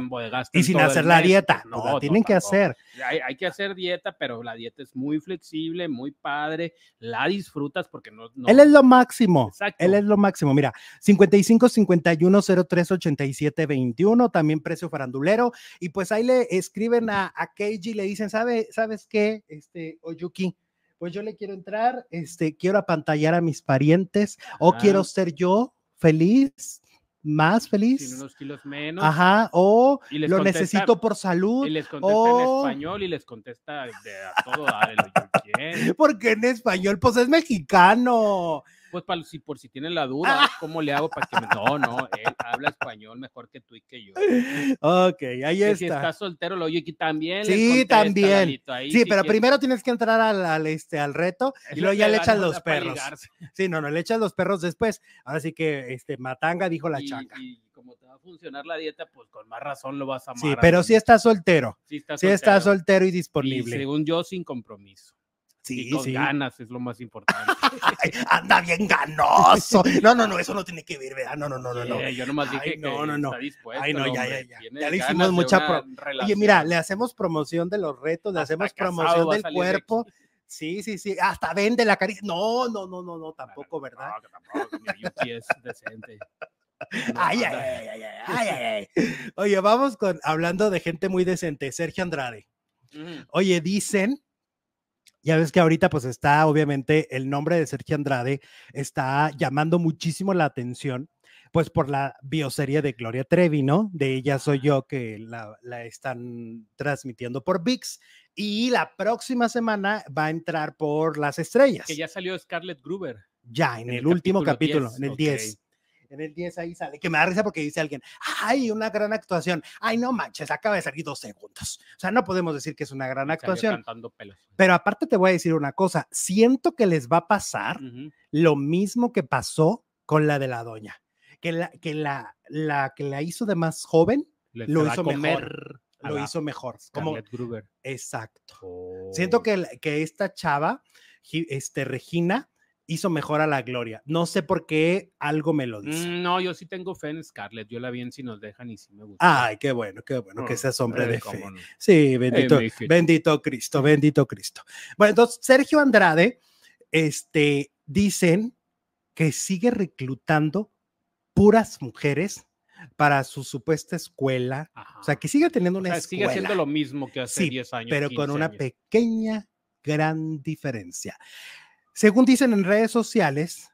Y sin hacer la mes". dieta, pues la no, tienen que hacer. Hay, hay que hacer dieta, pero la dieta es muy flexible, muy padre, la disfrutas porque no... no- Él es lo máximo. Exacto. Él es lo máximo. Mira, 55 51 03 87 21, también precio farandulero. Y pues ahí le escriben a, a Keiji y le dicen, ¿sabe, ¿sabes qué? Este, Oyuki, pues yo le quiero entrar, este, quiero apantallar a mis parientes o Ajá. quiero ser yo feliz, más feliz. Tiene unos kilos menos. Ajá, o Y lo contesta- necesito por salud. Y les contesta o- en español y les contesta de a todo oyuki, ¿eh? *laughs* Porque en español, pues es mexicano. Pues para, si, por si tienen la duda, ¿cómo le hago para que me... No, no, él habla español mejor que tú y que yo. Ok, ahí Que si está. estás soltero, el oyuki también. les Sí, también. Ahí Sí, pero primero tienes que entrar al, al, este, al reto y luego lo ya le no los perros. Sí, no, no, le echan los perros después. Ahora sí que este, Matanga dijo la y, chaca. y como te va a funcionar la dieta, pues con más razón lo vas a amar. Sí, pero tu- sí está soltero. sí está Sí está soltero. soltero y Y disponible. según yo, sin compromiso. Y Sí, con sí. ganas es lo más importante. *laughs* Ay, anda bien ganoso. No, no, no, eso no tiene que ver, ¿verdad? No, no, no, no. no. Yo nomás dije no, que no, no. está dispuesto. Ay, no, ya, hombre, ya, ya. Ya le hicimos mucha una pro- Oye, mira, le hacemos promoción de los retos, le Hasta hacemos promoción del de cuerpo. Sí, sí, sí. Hasta vende la caricia. No, no, no, no, no, tampoco, ¿verdad? No, que tampoco, mi Yuki es decente. *laughs* No, Ay, ay, ay, ay, ay, ay. Oye, vamos con hablando de gente muy decente, Sergio Andrade. Oye, dicen, ya ves que ahorita pues está obviamente el nombre de Sergio Andrade está llamando muchísimo la atención, pues por la bioserie de Gloria Trevi, ¿no? De ella soy yo que la, la están transmitiendo por VIX y la próxima semana va a entrar por las estrellas. Que ya salió Scarlett Gruber. Ya, en, En el, el último capítulo capítulo, 10, en el ok. 10. En el 10 ahí sale, que me da risa porque dice alguien, ay, una gran actuación. Ay, no manches, acaba de salir dos segundos. O sea, no podemos decir que es una gran actuación. Pero aparte te voy a decir una cosa, siento que les va a pasar lo mismo que pasó con la de la doña, que la que la, la que la hizo de más joven Le Lo hizo mejor, lo hizo mejor. Como, Scarlett Gruber. exacto. Oh. Siento que, la- que esta chava, este, Regina, hizo mejor a la Gloria. No sé por qué algo me lo dice. Mm, No, yo sí tengo fe en Scarlett. Yo la vi en Si nos dejan y sí me gusta. Ay, qué bueno, qué bueno que Mm, seas hombre eh, de fe. no. Sí, bendito, bendito Cristo, bendito Cristo. Bueno, entonces Sergio Andrade, este, dicen que sigue reclutando puras mujeres para su supuesta escuela. Ajá. O sea, que siga teniendo O una sigue escuela. haciendo lo mismo que hace Sí, 10 años. pero con 15 una años. pequeña, gran diferencia. Según dicen en redes sociales,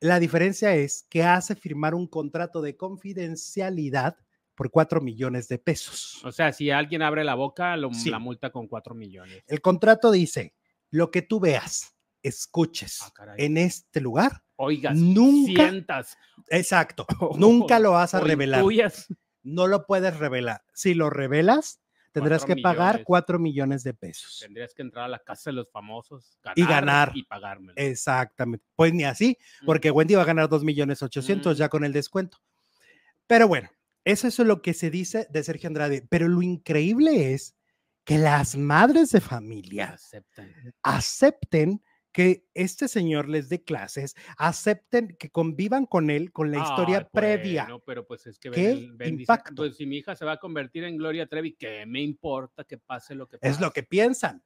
la diferencia es que hace firmar un contrato de confidencialidad por 4 millones de pesos. O sea, si alguien abre la boca, lo- Sí. la multa con 4 millones. El contrato dice, lo que tú veas, escuches Ah, en este lugar, Oigas, nunca- sientas. exacto, *laughs* nunca lo vas a revelar. intuyas. No lo puedes revelar. Si lo revelas, tendrás que pagar millones. 4 millones de pesos. Tendrías que entrar a la casa de los famosos, Y ganar. y pagármelo. Exactamente. Pues ni así, Mm. porque Wendy va a ganar 2 millones 800 Mm. ya con el descuento. Pero bueno, eso es lo que se dice de Sergio Andrade. Pero lo increíble es que las madres de familia Aceptan. acepten que este señor les dé clases, acepten que convivan con él con la historia previa. bueno, pero pues es que ¿Qué ven, dice, impacto? pues si mi hija se va a convertir en Gloria Trevi, ¿qué me importa que pase lo que pase? Es lo que piensan.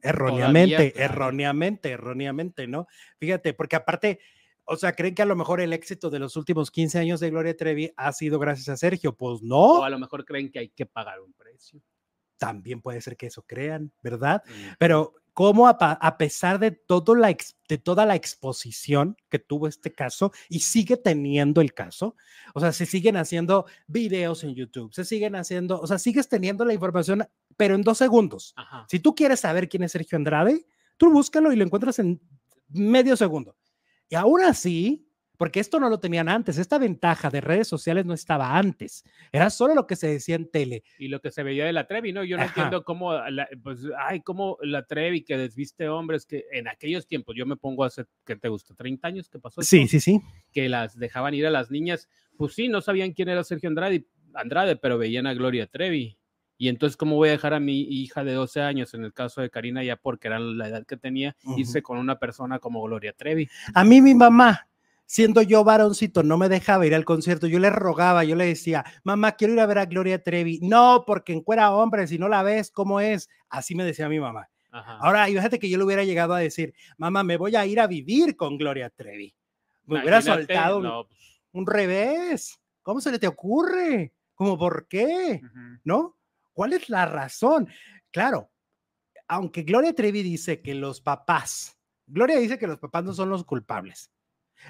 Erróneamente, claro. erróneamente, erróneamente, ¿no? Fíjate, porque aparte, o sea, creen que a lo mejor el éxito de los últimos 15 años de Gloria Trevi ha sido gracias a Sergio. Pues O no, a lo mejor creen que hay que pagar un precio. también puede ser que eso crean, ¿verdad? Mm. Pero cómo a, pesar de, todo la ex- de toda la exposición que tuvo este caso y sigue teniendo el caso, o sea, se siguen haciendo videos en YouTube, se siguen haciendo, o sea, sigues teniendo la información, pero en dos segundos. Ajá. Si tú quieres saber quién es Sergio Andrade, tú búscalo y lo encuentras en medio segundo. Y aún así, porque esto no lo tenían antes, esta ventaja de redes sociales no estaba antes, era solo lo que se decía en tele. Y lo que se veía de la Trevi, ¿no? Yo no Ajá. entiendo cómo, la- pues, ay, cómo la Trevi que desviste hombres, que en aquellos tiempos, yo me pongo hace, ¿qué te gusta? ¿30 años que pasó? Sí, esto? sí, sí. Que las dejaban ir a las niñas, pues sí, no sabían quién era Sergio Andrade, Andrade pero veían a Gloria Trevi. Y entonces, ¿cómo voy a dejar a mi hija de 12 años, en el caso de Karina, ya porque era la edad que tenía, Ujú. irse con una persona como Gloria Trevi? A mí mi mamá, siendo yo varoncito, no me dejaba ir al concierto. Yo le rogaba, yo le decía, mamá, quiero ir a ver a Gloria Trevi. No, porque encuera hombre, si no la ves, ¿cómo es? Así me decía mi mamá. Ajá. Ahora, imagínate que yo le hubiera llegado a decir, mamá, me voy a ir a vivir con Gloria Trevi. Me hubiera soltado no, pues, un revés. ¿Cómo se le te ocurre? ¿Cómo por qué? ¿No? ¿Cuál es la razón? Claro, aunque Gloria Trevi dice que los papás, Gloria dice que los papás no son los culpables,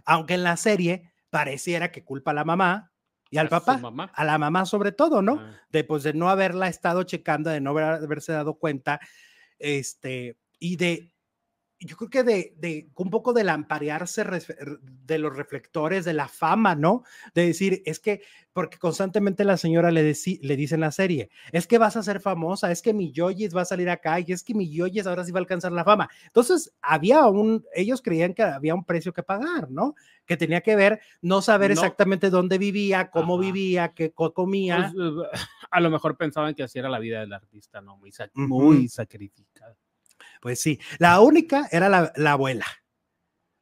aunque en la serie pareciera que culpa a la mamá y al A papá, mamá. a la mamá sobre todo, ¿no? Ah. de pues de no haberla estado checando, de no haber- haberse dado cuenta, este, y de, yo creo que de, de un poco de lamparearse de los reflectores, de la fama, ¿no? De decir, es que, porque constantemente la señora le, deci- le dice en la serie, es que vas a ser famosa, es que mi Yoyis va a salir acá y es que mi Yoyis ahora sí va a alcanzar la fama. Entonces, había un, ellos creían que había un precio que pagar, ¿no? Que tenía que ver no saber No. exactamente dónde vivía, cómo Ajá. vivía, qué co- comía. Pues, eh, *laughs* a lo mejor pensaban que así era la vida del artista, ¿no? Muy, sac- muy sacrificada. Pues sí, la única era la, la abuela.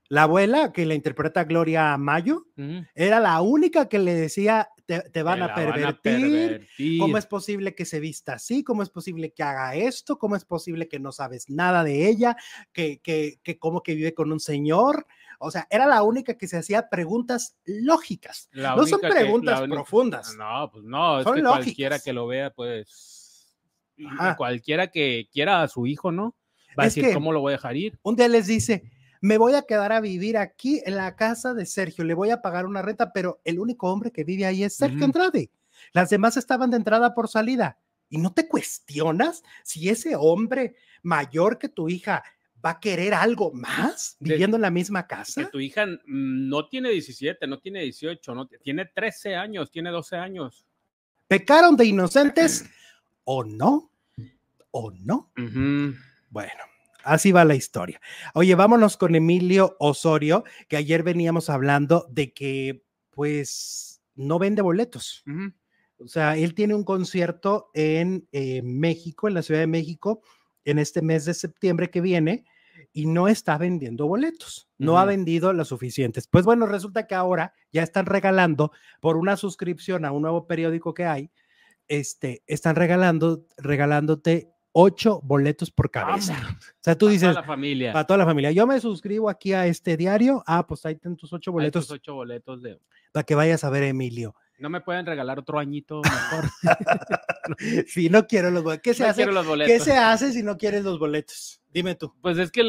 La abuela que la interpreta Gloria Mayo Ujú. era la única que le decía, te, te van a pervertir. pervertir. ¿Cómo es posible que se vista así? ¿Cómo es posible que haga esto? ¿Cómo es posible que no sabes nada de ella? ¿Que, que, que cómo que vive con un señor? O sea, era la única que se hacía preguntas lógicas. La no son que- preguntas única- profundas. No, pues no, es Son que cualquiera lógicas. que lo vea, pues. Ajá. Cualquiera que quiera a su hijo, ¿no? Va a Es decir, que- ¿cómo lo voy a dejar ir? Un día les dice, me voy a quedar a vivir aquí en la casa de Sergio, le voy a pagar una renta, pero el único hombre que vive ahí es Sergio Ujú. Andrade. Las demás estaban de entrada por salida. ¿Y no te cuestionas si ese hombre mayor que tu hija va a querer algo más De- viviendo en la misma Que casa? tu hija no tiene 17, no tiene 18, no, tiene 13 años, tiene 12 años. ¿Pecaron de inocentes *clears throat* o no? ¿O no? Ujú. Bueno, así va la historia. Oye, vámonos con Emilio Osorio, que ayer veníamos hablando de que, pues, no vende boletos. O sea, él tiene un concierto en eh, México, en la Ciudad de México, en este mes de septiembre que viene, y no está vendiendo boletos. No ha vendido los suficientes. Pues bueno, resulta que ahora ya están regalando por una suscripción a un nuevo periódico que hay, este, están regalando, regalándote ocho boletos por cabeza. O sea, tú Para dices, toda la familia. para toda la familia, yo me suscribo aquí a este diario, ah, pues ahí están tus ocho boletos tus ocho boletos de. para que vayas a ver a Emilio. No me pueden regalar otro añito mejor. *laughs* Sí, no quiero los boletos. ¿Qué se No hace? ¿Qué se hace si no quieres los boletos? Dime tú. Pues es que,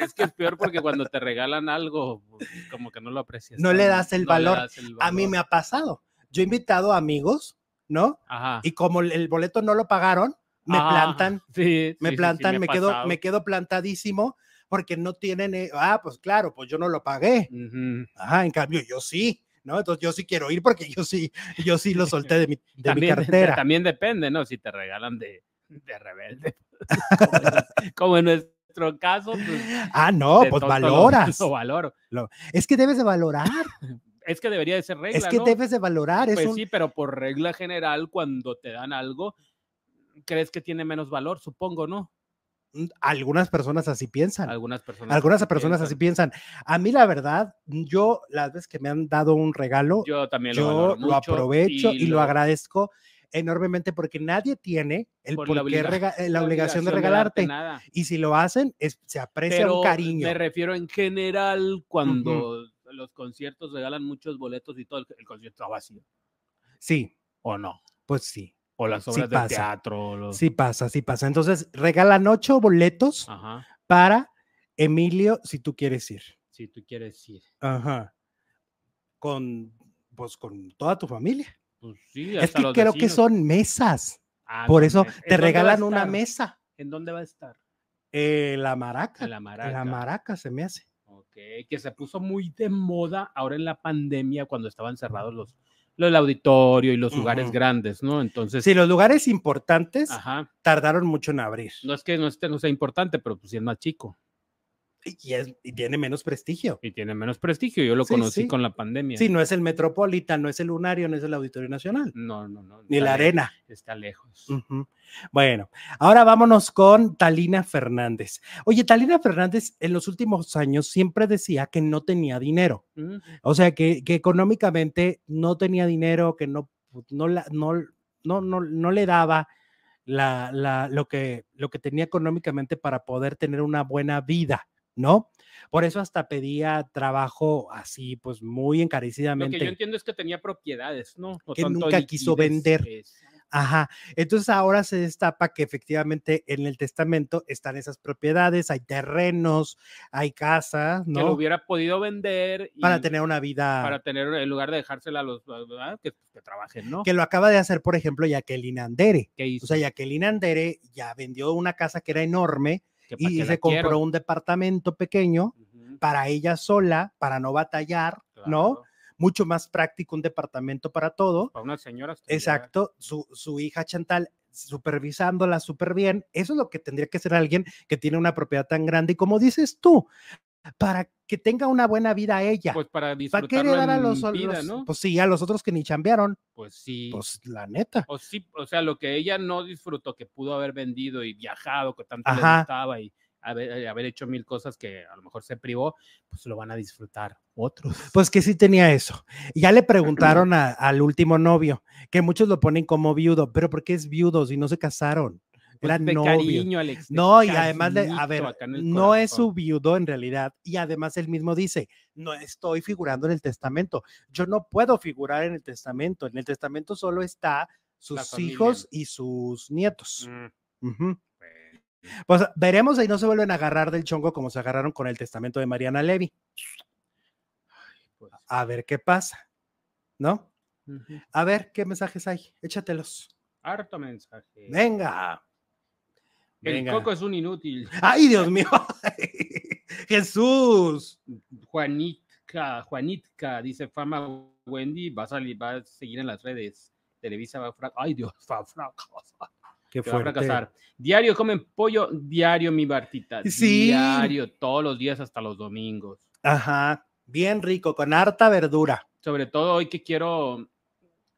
es que es peor porque cuando te regalan algo, pues, como que no lo aprecias. No le das el no le valor. das el A mí me ha pasado. Yo he invitado a amigos, ¿no? Ajá. Y como el boleto no lo pagaron, me Ajá. plantan, *laughs* Sí, sí, me sí, sí, plantan, ha me, quedo, pasado. me quedo plantadísimo porque no tienen, eh, ah, pues claro, pues yo no lo pagué. Ujú. Ajá, en cambio yo sí, ¿no? Entonces yo sí quiero ir porque yo sí, yo sí lo solté de mi, *laughs* de mi También, cartera. también depende, ¿no? Si te regalan de, de rebelde. *laughs* como, en, como en nuestro caso, pues. Ah, no, de pues tonto lo- valoras. Lo, valoro. Es que debes de valorar, Es que debería de ser regla. es que ¿no? debes de valorar. Es Pues un- sí, pero por regla general, cuando te dan algo, crees que tiene menos valor, supongo, ¿no? mm, Algunas personas así piensan. Algunas personas. Algunas así personas así piensan. piensan. A mí, la verdad, yo las veces que me han dado un regalo, Yo también lo, yo lo, aprovecho y, lo agradezco enormemente porque nadie tiene el por la obliga- eh, la, obligación de darte regalarte. nada. y si lo hacen, es- se aprecia Pero un cariño. me refiero en general cuando los conciertos regalan muchos boletos y todo el, el concierto está vacío, Sí, ¿o no? pues sí. O las Sí obras de pasa. teatro. los- Sí pasa, sí pasa. Entonces, regalan ocho boletos Ajá, para Emilio si tú quieres ir. si tú quieres ir. Ajá. Con, pues, con toda tu familia. Pues sí, Es hasta que los creo que son mesas. Ah, Por eso mesas. ¿En te regalan una mesa. ¿En dónde va a estar? Eh, la maraca. En la maraca. La maraca se me hace. Ok, que se puso muy de moda ahora en la pandemia cuando estaban cerrados los, lo del auditorio y los lugares grandes, ¿no? Entonces, Sí, los lugares importantes ajá, tardaron mucho en abrir. no es que no, esté, no sea importante, pero pues sí es más chico Y, es- y tiene menos prestigio. y tiene menos prestigio. Yo lo Sí, conocí sí. con la pandemia. Sí, no es el Metropolitan, no es el Lunario, no es el Auditorio Nacional, No, no, no. ni la Arena. Está lejos. Bueno, ahora vámonos con Talina Fernández. Oye, Talina Fernández en los últimos años siempre decía que no tenía dinero. O sea, que, que económicamente no tenía dinero, que no, no, la- no, no, no, no le daba la, la- lo, que, lo que tenía económicamente para poder tener una buena vida, ¿no? Por eso hasta pedía trabajo así, pues muy Lo que yo encarecidamente. entiendo es que tenía propiedades, ¿no? No Que nunca quiso vender. Ajá. Entonces ahora se destapa que efectivamente en el testamento están esas propiedades, hay terrenos, hay casas, Que lo ¿no? hubiera podido vender y- Para tener una vida para tener, en lugar de dejársela a los ¿verdad? que, que trabajen, ¿no? que lo acaba de hacer, por ejemplo, Jacqueline Andere. ¿Qué hizo? O sea, Jacqueline Andere ya vendió una casa que era enorme y se compró quiero. un departamento pequeño para ella sola, para no batallar, ¿no? Mucho más práctico un departamento para todo. Para que ya- Exacto, su, su hija Chantal supervisándola súper bien. Eso es lo que tendría que ser alguien que tiene una propiedad tan grande. Y como dices tú, para que tenga una buena vida ella. Pues para ¿Para qué disfrutarlo heredar a los, vida, los- ¿no? Pues sí, a los otros que ni chambearon. Pues sí. Pues la neta. o sí, o sea, lo que ella no disfrutó, que pudo haber vendido y viajado, que tanto le gustaba y haber, haber hecho mil cosas que a lo mejor se privó, pues lo van a disfrutar otros. Pues que sí tenía eso. Ya le *clears throat* preguntaron a- al último novio, que muchos lo ponen como viudo, pero ¿por qué es viudo si no se casaron? Cariño, Alex. No, y además, de, a ver, no es su viudo en realidad. Y además él mismo dice, no estoy figurando en el testamento. Yo no puedo figurar en el testamento. En el testamento solo está sus hijos y sus nietos. Mm. Pues veremos ahí no se vuelven a agarrar del chongo como se agarraron con el testamento de Mariana Levy. Pues, A ver qué pasa, ¿no? A ver qué mensajes hay. Échatelos. Harto mensaje. Venga. El coco es un inútil. Ay, Dios mío. *laughs* Jesús. Juanitka, Juanitka, dice Fama Wendy, va a salir, va a seguir en las redes. Televisa va a fracasar. Ay, Dios, *laughs* va a fracasar. Qué va a fracasar. Diario comen pollo, diario mi Bartita. Sí. Diario, todos los días hasta los domingos. Ajá. Bien rico, con harta verdura. Sobre todo hoy que quiero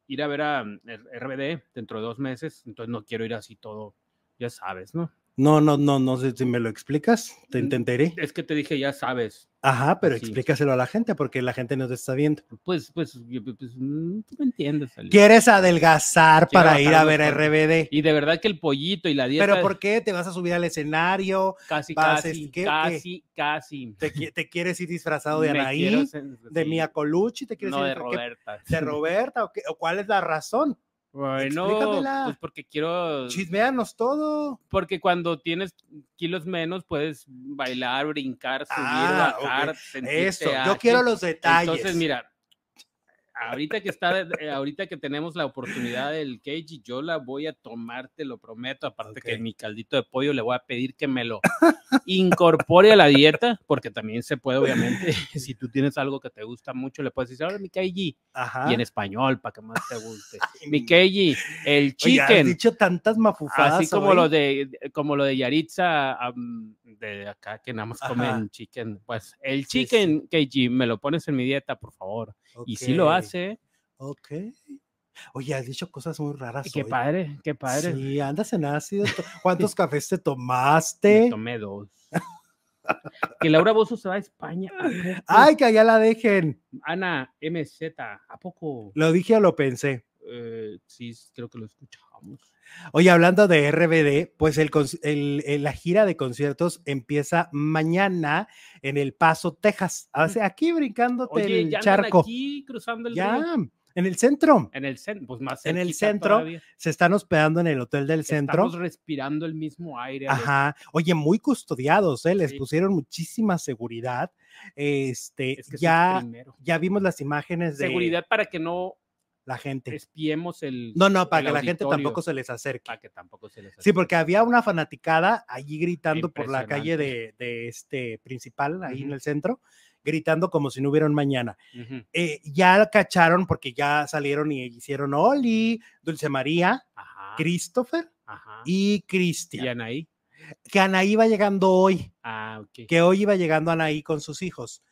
ir a ver a mm, RBD dentro de dos meses, entonces no quiero ir así todo, ya sabes, ¿no? No, no, no, no sé si me lo explicas, te Mm, entenderé. Es que te dije, ya sabes. Ajá, pero explícaselo a la gente porque la gente no te está viendo. Pues, pues, yo- pues, mm, tú me entiendes. Ali. ¿Quieres adelgazar Quiero para ir a ver a cuantos. RBD? Y de verdad que el pollito y la dieta. ¿Pero por qué? ¿Te vas a subir al escenario? Casi, vas a casi, decir, ¿qué- qué? casi, casi. ¿Te, qui- te quieres ir disfrazado de Anaí? ¿De sí, Mia Colucci? ¿Te quieres No, ir de Roberta. ¿De Roberta? ¿O, qué- o cuál es la razón? Bueno, pues porque quiero. Chismeanos todo. Porque cuando tienes kilos menos, puedes bailar, brincar, subir, Ah, bajar. sentirte Eso, yo quiero los detalles. Entonces, mira, ahorita que está, eh, ahorita que tenemos la oportunidad del cage, yo la voy a tomar, te lo prometo. Aparte que mi caldito de pollo le voy a pedir que me lo incorpore a la dieta, porque también se puede, obviamente, *laughs* si tú tienes algo que te gusta mucho, le puedes decir, ahora mi Ajá. y en español, para que más te guste. *laughs* Mi. KG, el Oye, has chicken. dicho tantas mafufadas. Así como hoy. lo de como lo de Yaritza de acá que nada más Ajá. comen chicken. Pues el Sí, sí. chicken KG me lo pones en mi dieta, por favor. Y si lo hace. Ok. Oye, has dicho cosas muy raras. Qué hoy. padre, qué padre. Sí, andas en ácido. to- *laughs* ¿Cuántos cafés te Me tomaste? tomé dos. *laughs* que Laura Bozo se va a España. Ay, que allá la dejen. Ana MZ, ¿a poco? ¿Lo dije o lo pensé? Eh, sí, creo que lo escuchamos. Oye, hablando de RBD, pues el, el- el- la gira de conciertos empieza mañana en El Paso, Texas. O sea, aquí brincándote Oye, el ya charco. aquí cruzando el ya, río. en el centro. En el centro, pues más En el centro, todavía. Se están hospedando en el hotel del centro. Estamos respirando el mismo aire. Ajá. Oye, muy custodiados, ¿eh? Les Sí. pusieron muchísima seguridad. Este, Es que ya, ya vimos las imágenes de Seguridad para que no la gente. espiemos el. No, no, para que la gente tampoco se les acerque. Para que tampoco se les Sí, porque había una fanaticada allí gritando por la calle de, de este principal, ahí en el centro, gritando como si no hubiera un mañana. Eh, ya cacharon porque ya salieron y hicieron Oli, Dulce María, Ajá. Christopher Ajá. y ¿Y Cristian. Anaí? Que Anaí iba llegando hoy, Ah, ok. que hoy iba llegando Anaí con sus hijos.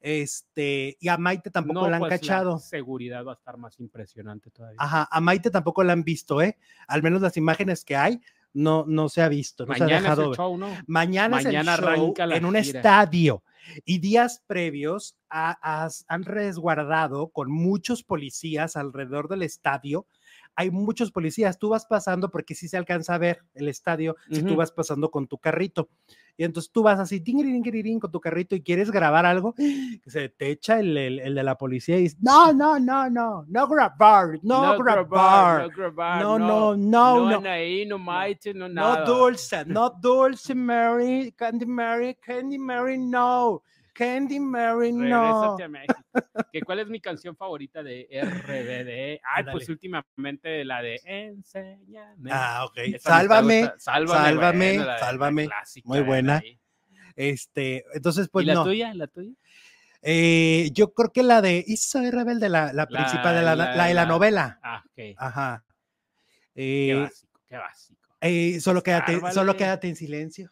Este, y a Maite tampoco No, la han pues, cachado. seguridad va a estar más impresionante todavía. Ajá, a Maite tampoco la han visto, ¿eh? Al menos las imágenes que hay, no, no se ha visto, no se ha Mañana es dejado el show, ¿no? Mañana, Mañana es el show la en un gira. estadio y días previos ha- has- han resguardado con muchos policías alrededor del estadio. Hay muchos policías, tú vas pasando porque sí se alcanza a ver el estadio si tú vas pasando con tu carrito. Y entonces tú vas así tingiriringiriring, con tu carrito y quieres grabar algo, que se te echa el, el- el de la policía y dice, no, no, no, no, no grabar, no, grabar, no grabar, no, no, no, no, no. Anaí, no Maite, no No nada. Dulce, no Dulce Mary, Candy Mary, Candy Mary, no. Candy Mary, no. Regrésate a México. ¿Que ¿Cuál es mi canción favorita de RBD? Ay, pues últimamente la de Enséñame. Ah, ok. Esa Sálvame. Sálvame, sálvame, bueno, sálvame. clásica Muy buena. Este, entonces, pues ¿Y la no. tuya? ¿La tuya? Eh, yo creo que la de Hizo Rebelde, la, la principal de la, la- la de la la- novela. Ah, ok. Ajá. Qué Eh, básico, qué básico. eh, solo, quédate, solo quédate en silencio.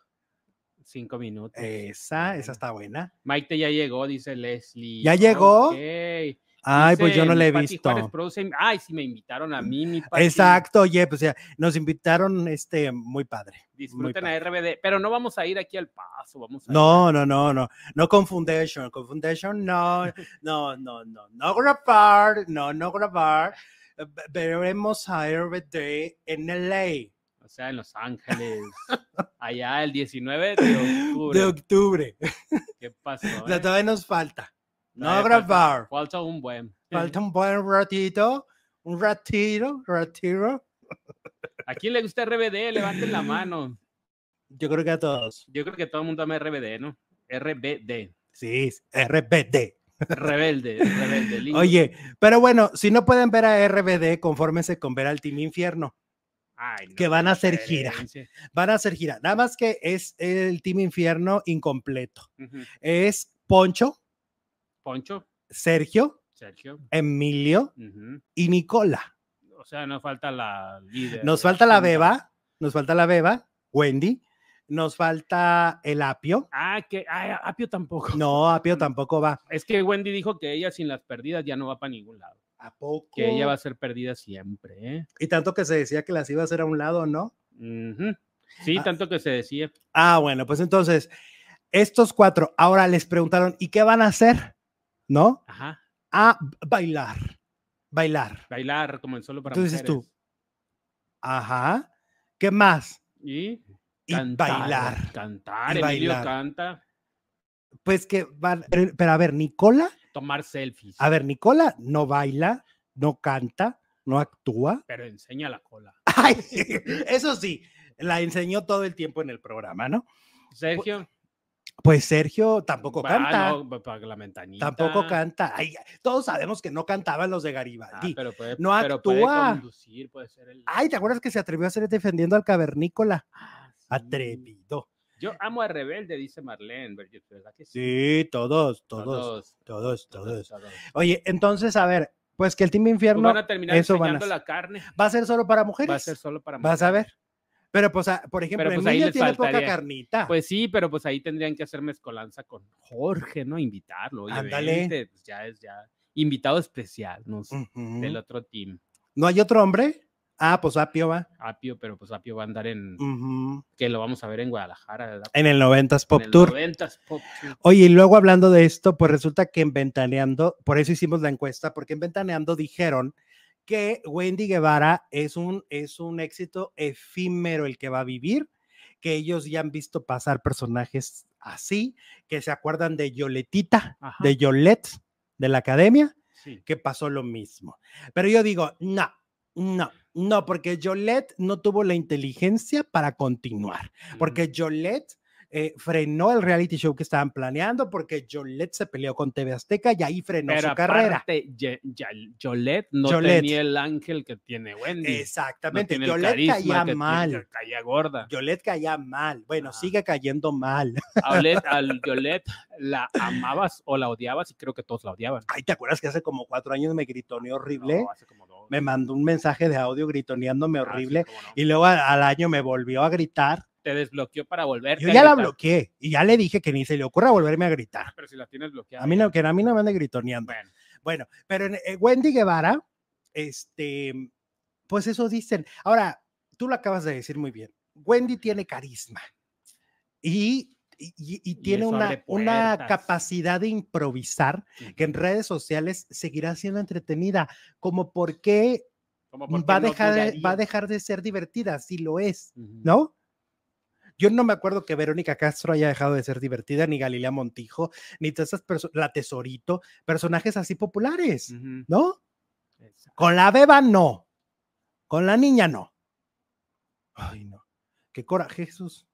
Cinco minutos. Esa, esa está buena. Maite ya llegó, dice Leslie. ¿Ya llegó? Ay, pues yo no la he Pati visto. Juárez Produce- Ay, sí me invitaron a mí, mi Pati. Exacto, oye, pues ya, nos invitaron, este, muy padre. Disfruten padre. a RBD, pero no vamos a ir aquí al paso, vamos a ir No, no, no, no, no con Foundation, con Foundation no, no, no, no, no grabar, no, no grabar. Ve- Veremos a RBD en LA O sea, en Los Ángeles, *laughs* allá el 19 de octubre. de octubre. ¿Qué pasó? *laughs* Eh? todavía nos falta. No Todavía grabar. Falta, falta un buen. Falta un buen ratito, un ratito, ratito. ¿A quién le gusta RBD? Levanten la mano. Yo creo que a todos. Yo creo que todo el mundo ama RBD, ¿no? RBD. Sí, RBD. Rebelde, rebelde. lindo. Oye, pero bueno, si no pueden ver a RBD, confórmense con ver al Team Infierno. Ay, no, que van a hacer gira. Van a hacer gira. Nada más que es el Team Infierno incompleto. Es Poncho, Poncho, Sergio, Sergio. Emilio y Nicola. O sea, no falta la líder. Nos falta la. Beba, nos falta la Beba, Wendy, nos falta el Apio. Ah, que Apio tampoco. No, Apio *laughs* tampoco va. Es que Wendy dijo que ella sin las perdidas ya no va para ningún lado. ¿A poco? Que ella va a ser perdida siempre, ¿eh? Y tanto que se decía que las iba a hacer a un lado, ¿no? Sí, Ah. tanto que se decía. Ah, bueno, pues entonces, estos cuatro ahora les preguntaron, ¿y qué van a hacer? ¿No? Ajá. A bailar, bailar. Bailar como en solo para Entonces tú, mujeres. ajá, ¿qué más? Y, Y cantar, bailar. Cantar. Y Emilio bailar. canta. Pues que van, pero, pero a ver, Nicola, Tomar selfies. a ver, Nicola no baila, no canta, no actúa. Pero enseña la cola. *laughs* Ay, eso sí, la enseñó todo el tiempo en el programa, ¿no? Sergio. Pues Sergio tampoco ah, canta. no, para la ventanita. Tampoco canta. Ay, todos sabemos que no cantaban los de Ah, Garibaldi. pero puede, No pero puede actúa. conducir, puede ser el. Ay, ¿te acuerdas que se atrevió a hacer defendiendo al cavernícola? Ah, sí. Atrevido. Yo amo a Rebelde, dice Marlene. ¿Verdad que sí? Sí, todos, todos, Todos, todos. Oye, entonces, a ver, pues que el Team Pues Infierno van a terminar eso van a la carne. va a ser solo para mujeres. Va a ser solo para Vas a mujeres. ver. Pero, pues, por ejemplo, pues, ahí Emilia tiene poca carnita. Pues sí, pero pues ahí tendrían que hacer mezcolanza con Jorge, ¿no? Invitarlo. Oye, Ándale. vente, pues ya es ya invitado especial, ¿no? Ujú. Del otro team. ¿No hay otro hombre? Ah, pues Apio va. Apio, pero pues Apio va a andar en. Ujú. Que lo vamos a ver en Guadalajara, ¿verdad? En el 90s Pop En el Tour. 90s Pop Tour. Oye, y luego hablando de esto, pues resulta que en Ventaneando, por eso hicimos la encuesta, porque en Ventaneando dijeron que Wendy Guevara es un, es un éxito efímero el que va a vivir, que ellos ya han visto pasar personajes así, que se acuerdan de Yoletita, Ajá. de Yolette, de la academia, Sí. que pasó lo mismo. Pero yo digo, no, no, no, porque Yolette no tuvo la inteligencia para continuar porque Yolette eh, frenó el reality show que estaban planeando, porque Yolette se peleó con TV Azteca y ahí frenó Pero su carrera. aparte, Ye- Ya- Yolette no Yolette. tenía el ángel que tiene Wendy. no Exactamente, tiene el Yolette carisma caía que tiene- mal. que caía gorda. Yolette caía mal. Bueno, Ajá. sigue cayendo mal. A Yolette, *laughs* al Yolette la amabas o la odiabas y creo que todos la odiaban. Ay, ¿te acuerdas que hace como cuatro años me gritoneó horrible? No, hace como. Me mandó un mensaje de audio gritoneándome Ah, sí, horrible no. y luego al año me volvió a gritar. Te desbloqueó para volver. Yo ya la bloqueé y ya le dije que ni se le ocurra volverme a gritar. Pero si la tienes bloqueada. A mí no, que a mí no me ande gritoneando. Bueno, Bueno, pero eh, Wendy Guevara, este, pues eso dicen. Ahora, tú lo acabas de decir muy bien. Wendy tiene carisma y, y- y- y tiene una, una capacidad de improvisar que en redes sociales seguirá siendo entretenida. Como por qué va a, no dejar, de- va a dejar de ser divertida, si lo es. ¿no? Yo no me acuerdo que Verónica Castro haya dejado de ser divertida, ni Galilea Montijo, ni todas esas perso- la Tesorito, personajes así populares. ¿no? Exacto. Con la beba no. Con la niña no. Ay, no. Qué coraje, Jesús.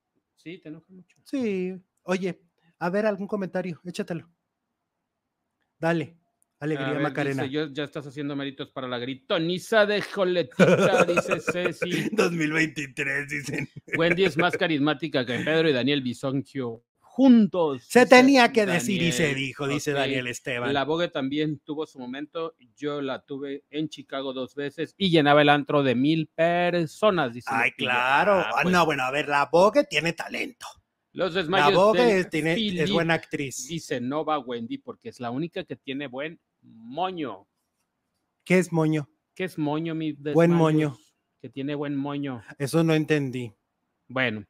Sí, te enoja mucho. Sí. Oye, a ver, algún comentario. Échatelo. Dale. Alegría, ver, Macarena. dice, yo, ya estás haciendo méritos para la gritoniza de Joletita, dice Ceci. *laughs* 2023, dicen. Wendy es más carismática que Pedro y Daniel Bisoncio juntos. Se tenía que decir y se dijo, dice. Daniel Esteban. La Vogue también tuvo su momento. Yo la tuve en Chicago dos veces y llenaba el antro de mil personas. Dice Ay, claro. Ah, Ah, pues, no, bueno, a ver, la Vogue tiene talento. Los La Vogue es, tiene- es Philip buena actriz. Dice no va Wendy porque es la única que tiene buen moño. ¿Qué es moño? ¿Qué es moño, mi Buen moño. Que tiene buen moño. Eso no entendí. Bueno,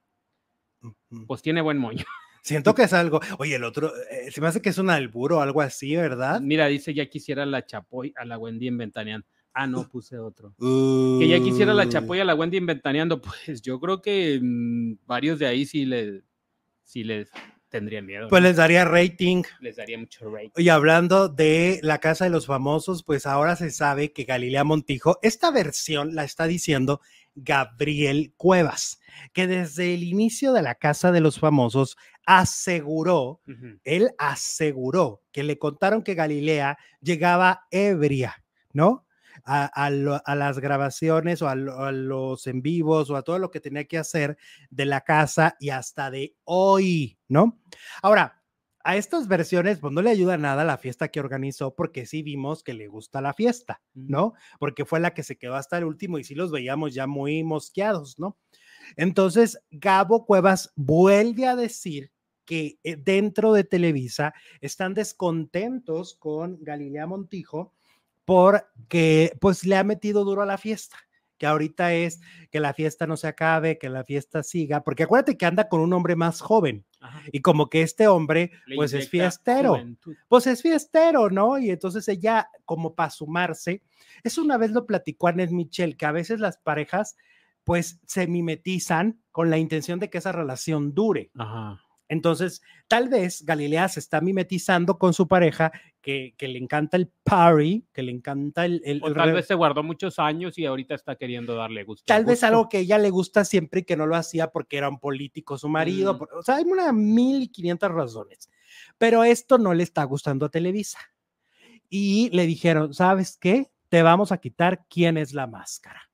pues tiene buen moño. *laughs* Siento que es algo. Oye, el otro, eh, se me hace que es un alburo o algo así, ¿verdad? Mira, dice ya quisiera la Chapoy a la Wendy en Ventaneando. Ah, no, puse otro. Que ya quisiera la Uy. Chapoy a la Wendy en Ventaneando. *laughs* Pues yo creo que mm, varios de ahí sí, le, sí les tendrían miedo. Pues ¿no? les daría rating. Les daría mucho rate. Y hablando de la casa de los famosos, pues ahora se sabe que Galilea Montijo, esta versión la está diciendo Gabriel Cuevas, que desde el inicio de la casa de los famosos aseguró, él aseguró que le contaron que Galilea llegaba ebria, ¿no? A, a lo- a las grabaciones o a, lo- a los en vivos o a todo lo que tenía que hacer de la casa y hasta de hoy, ¿no? Ahora, a estas versiones, pues no le ayuda nada la fiesta que organizó, porque sí vimos que le gusta la fiesta, ¿no? Porque fue la que se quedó hasta el último y sí los veíamos ya muy mosqueados, ¿no? Entonces, Gabo Cuevas vuelve a decir que eh, dentro de Televisa están descontentos con Galilea Montijo porque pues le ha metido duro a la fiesta, que ahorita es que la fiesta no se acabe, que la fiesta siga, porque acuérdate que anda con un hombre más joven Ajá. y como que este hombre Le pues es fiestero, juventud. pues es fiestero, ¿no? Y entonces ella como para sumarse, eso una vez lo platicó Annette Michel, que a veces las parejas pues se mimetizan con la intención de que esa relación dure. Ajá. Entonces, tal vez Galilea se está mimetizando con su pareja, que, que le encanta el party, que le encanta el... el- O tal vez se guardó muchos años y ahorita está queriendo darle gusto. tal al vez algo que ella le gusta siempre y que no lo hacía porque era un político su marido. Mm. por- o sea, hay una mil y quinientas razones. Pero esto no le está gustando a Televisa. Y le dijeron, ¿sabes qué? Te vamos a quitar quién es la máscara.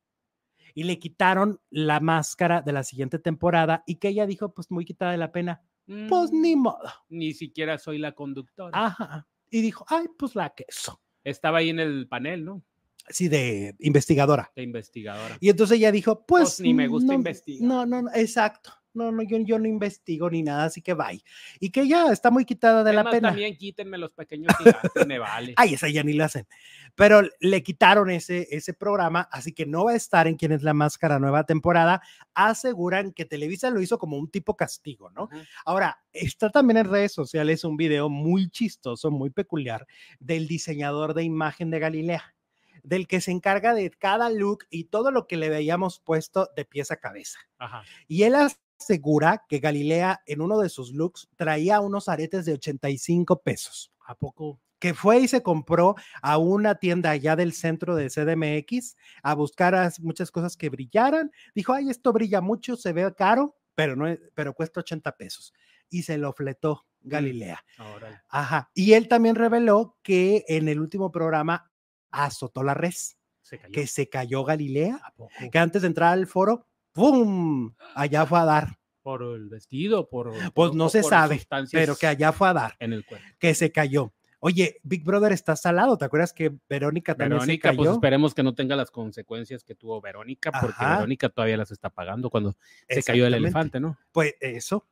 Y le quitaron la máscara de la siguiente temporada y que ella dijo, pues muy quitada de la pena. Pues Mm, ni modo. Ni siquiera soy la conductora. Ajá. Y dijo, ay, pues la queso. Estaba ahí en el panel, ¿no? Sí, de investigadora. De investigadora. Y entonces ella dijo, pues. Pues ni me gusta no, investigar. No, no, no, exacto. No, no, yo, yo no investigo ni nada, así que bye. Y que ella está muy quitada de Es la pena. También quítenme los pequeños *laughs* gigantes, me vale. Ay, esa ya ni la hacen. Pero le quitaron ese, ese programa, así que no va a estar en Quién es la Máscara nueva temporada. Aseguran que Televisa lo hizo como un tipo castigo, ¿no? Ajá. Ahora, está también en redes sociales un video muy chistoso, muy peculiar, del diseñador de imagen de Galilea, del que se encarga de cada look y todo lo que le veíamos puesto de pies a cabeza. Ajá. Y él asegura que Galilea en uno de sus looks traía unos aretes de 85 pesos, ¿A poco? que fue y se compró a una tienda allá del centro de CDMX a buscar as- muchas cosas que brillaran. Dijo, ay, esto brilla mucho, se ve caro, pero, no, es- pero cuesta 80 pesos. Y se lo fletó Galilea. Órale. Ajá. Y él también reveló que en el último programa azotó la res, Se que se cayó Galilea, ¿A que antes de entrar al foro, ¡pum! Allá fue a dar. Por el vestido, por. Pues no se sabe, pero que allá fue a dar, En el cuerpo. que se cayó. Oye, Big Brother está salado. ¿Te acuerdas que Verónica también Verónica, se pues esperemos que no tenga las consecuencias que tuvo Verónica, porque Ajá. Verónica todavía las está pagando cuando se cayó el elefante, ¿no? Pues eso.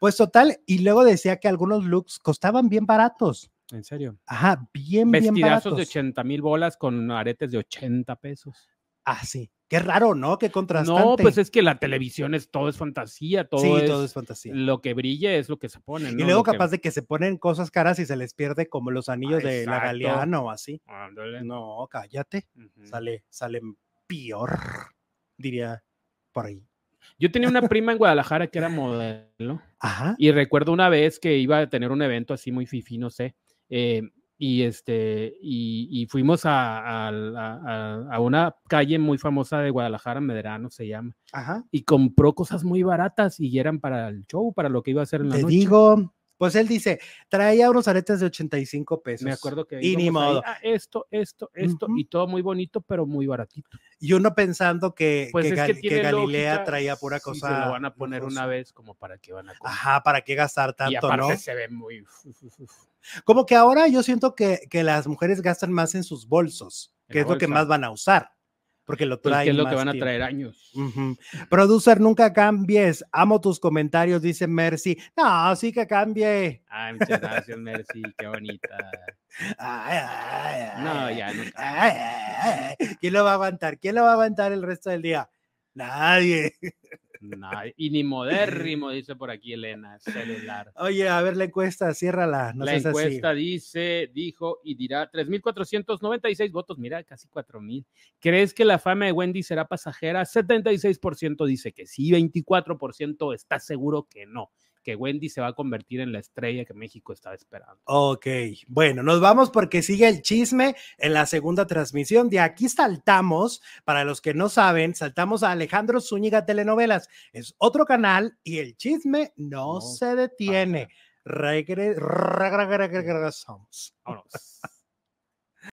Pues total, y luego decía que algunos looks costaban bien baratos. En serio. Ajá, bien, bien Vestidazos baratos. de 80 mil bolas con aretes de 80 pesos. Ah, sí. Qué raro, ¿no? Qué contrastante. No, pues es que la televisión es todo es fantasía, todo, sí, es, todo es fantasía. lo que brilla es lo que se pone. Y ¿no? luego Lo que- capaz de que se ponen cosas caras y se les pierde como los anillos de la. Galeana o así. Ándale. No, cállate. Ujú. Sale, salen peor, diría por ahí. Yo tenía una prima en Guadalajara que era modelo Ajá. y recuerdo una vez que iba a tener un evento así muy fifi, no sé, eh, y este y, y fuimos a, a a- a una calle muy famosa de Guadalajara, Medrano se llama, Ajá. y compró cosas muy baratas y eran para el show, para lo que iba a hacer en la Te noche. digo, pues él dice, traía unos aretes de 85 pesos. Me acuerdo que Y ni íbamos ahí, modo. "Ah, esto, esto, esto, Ujú. y todo muy bonito, pero muy baratito. Y uno pensando que, Pues que, que, Gal- que tiene Galilea lógica, traía pura si cosa. se lo van a poner una vez, como para que van a. Ajá, ¿para qué gastar y tanto, aparte no? se ve muy. Como que ahora yo siento que, que las mujeres gastan más en sus bolsos, En que es lo que bolsa. más van a usar, porque lo Pues, traen ¿Qué es lo que van a traer años? Producer, nunca cambies. Amo tus comentarios, dice Mercy. No, sí que cambie. Ay, muchas gracias, Mercy, qué bonita. Ay, ay, ay, No, ya ay. ¿Quién lo va a aguantar? ¿Quién lo va a aguantar el resto del día? Nadie. No, y ni modérrimo, dice por aquí Elena, celular. *laughs* Oye, a ver la encuesta, ciérrala. No la seas así. encuesta dice, dijo y dirá 3.496 votos, mira, casi 4.000. ¿Crees que la fama de Wendy será pasajera? 76% dice que sí, 24% está seguro que no, que Wendy se va a convertir en la estrella que México estaba esperando. Ok, bueno, nos vamos porque sigue el chisme en la segunda transmisión. De aquí saltamos, para los que no saben, saltamos a Alejandro Zúñiga Telenovelas. Es otro canal y el chisme no, No se detiene. Regre- regresamos. Vámonos. *laughs*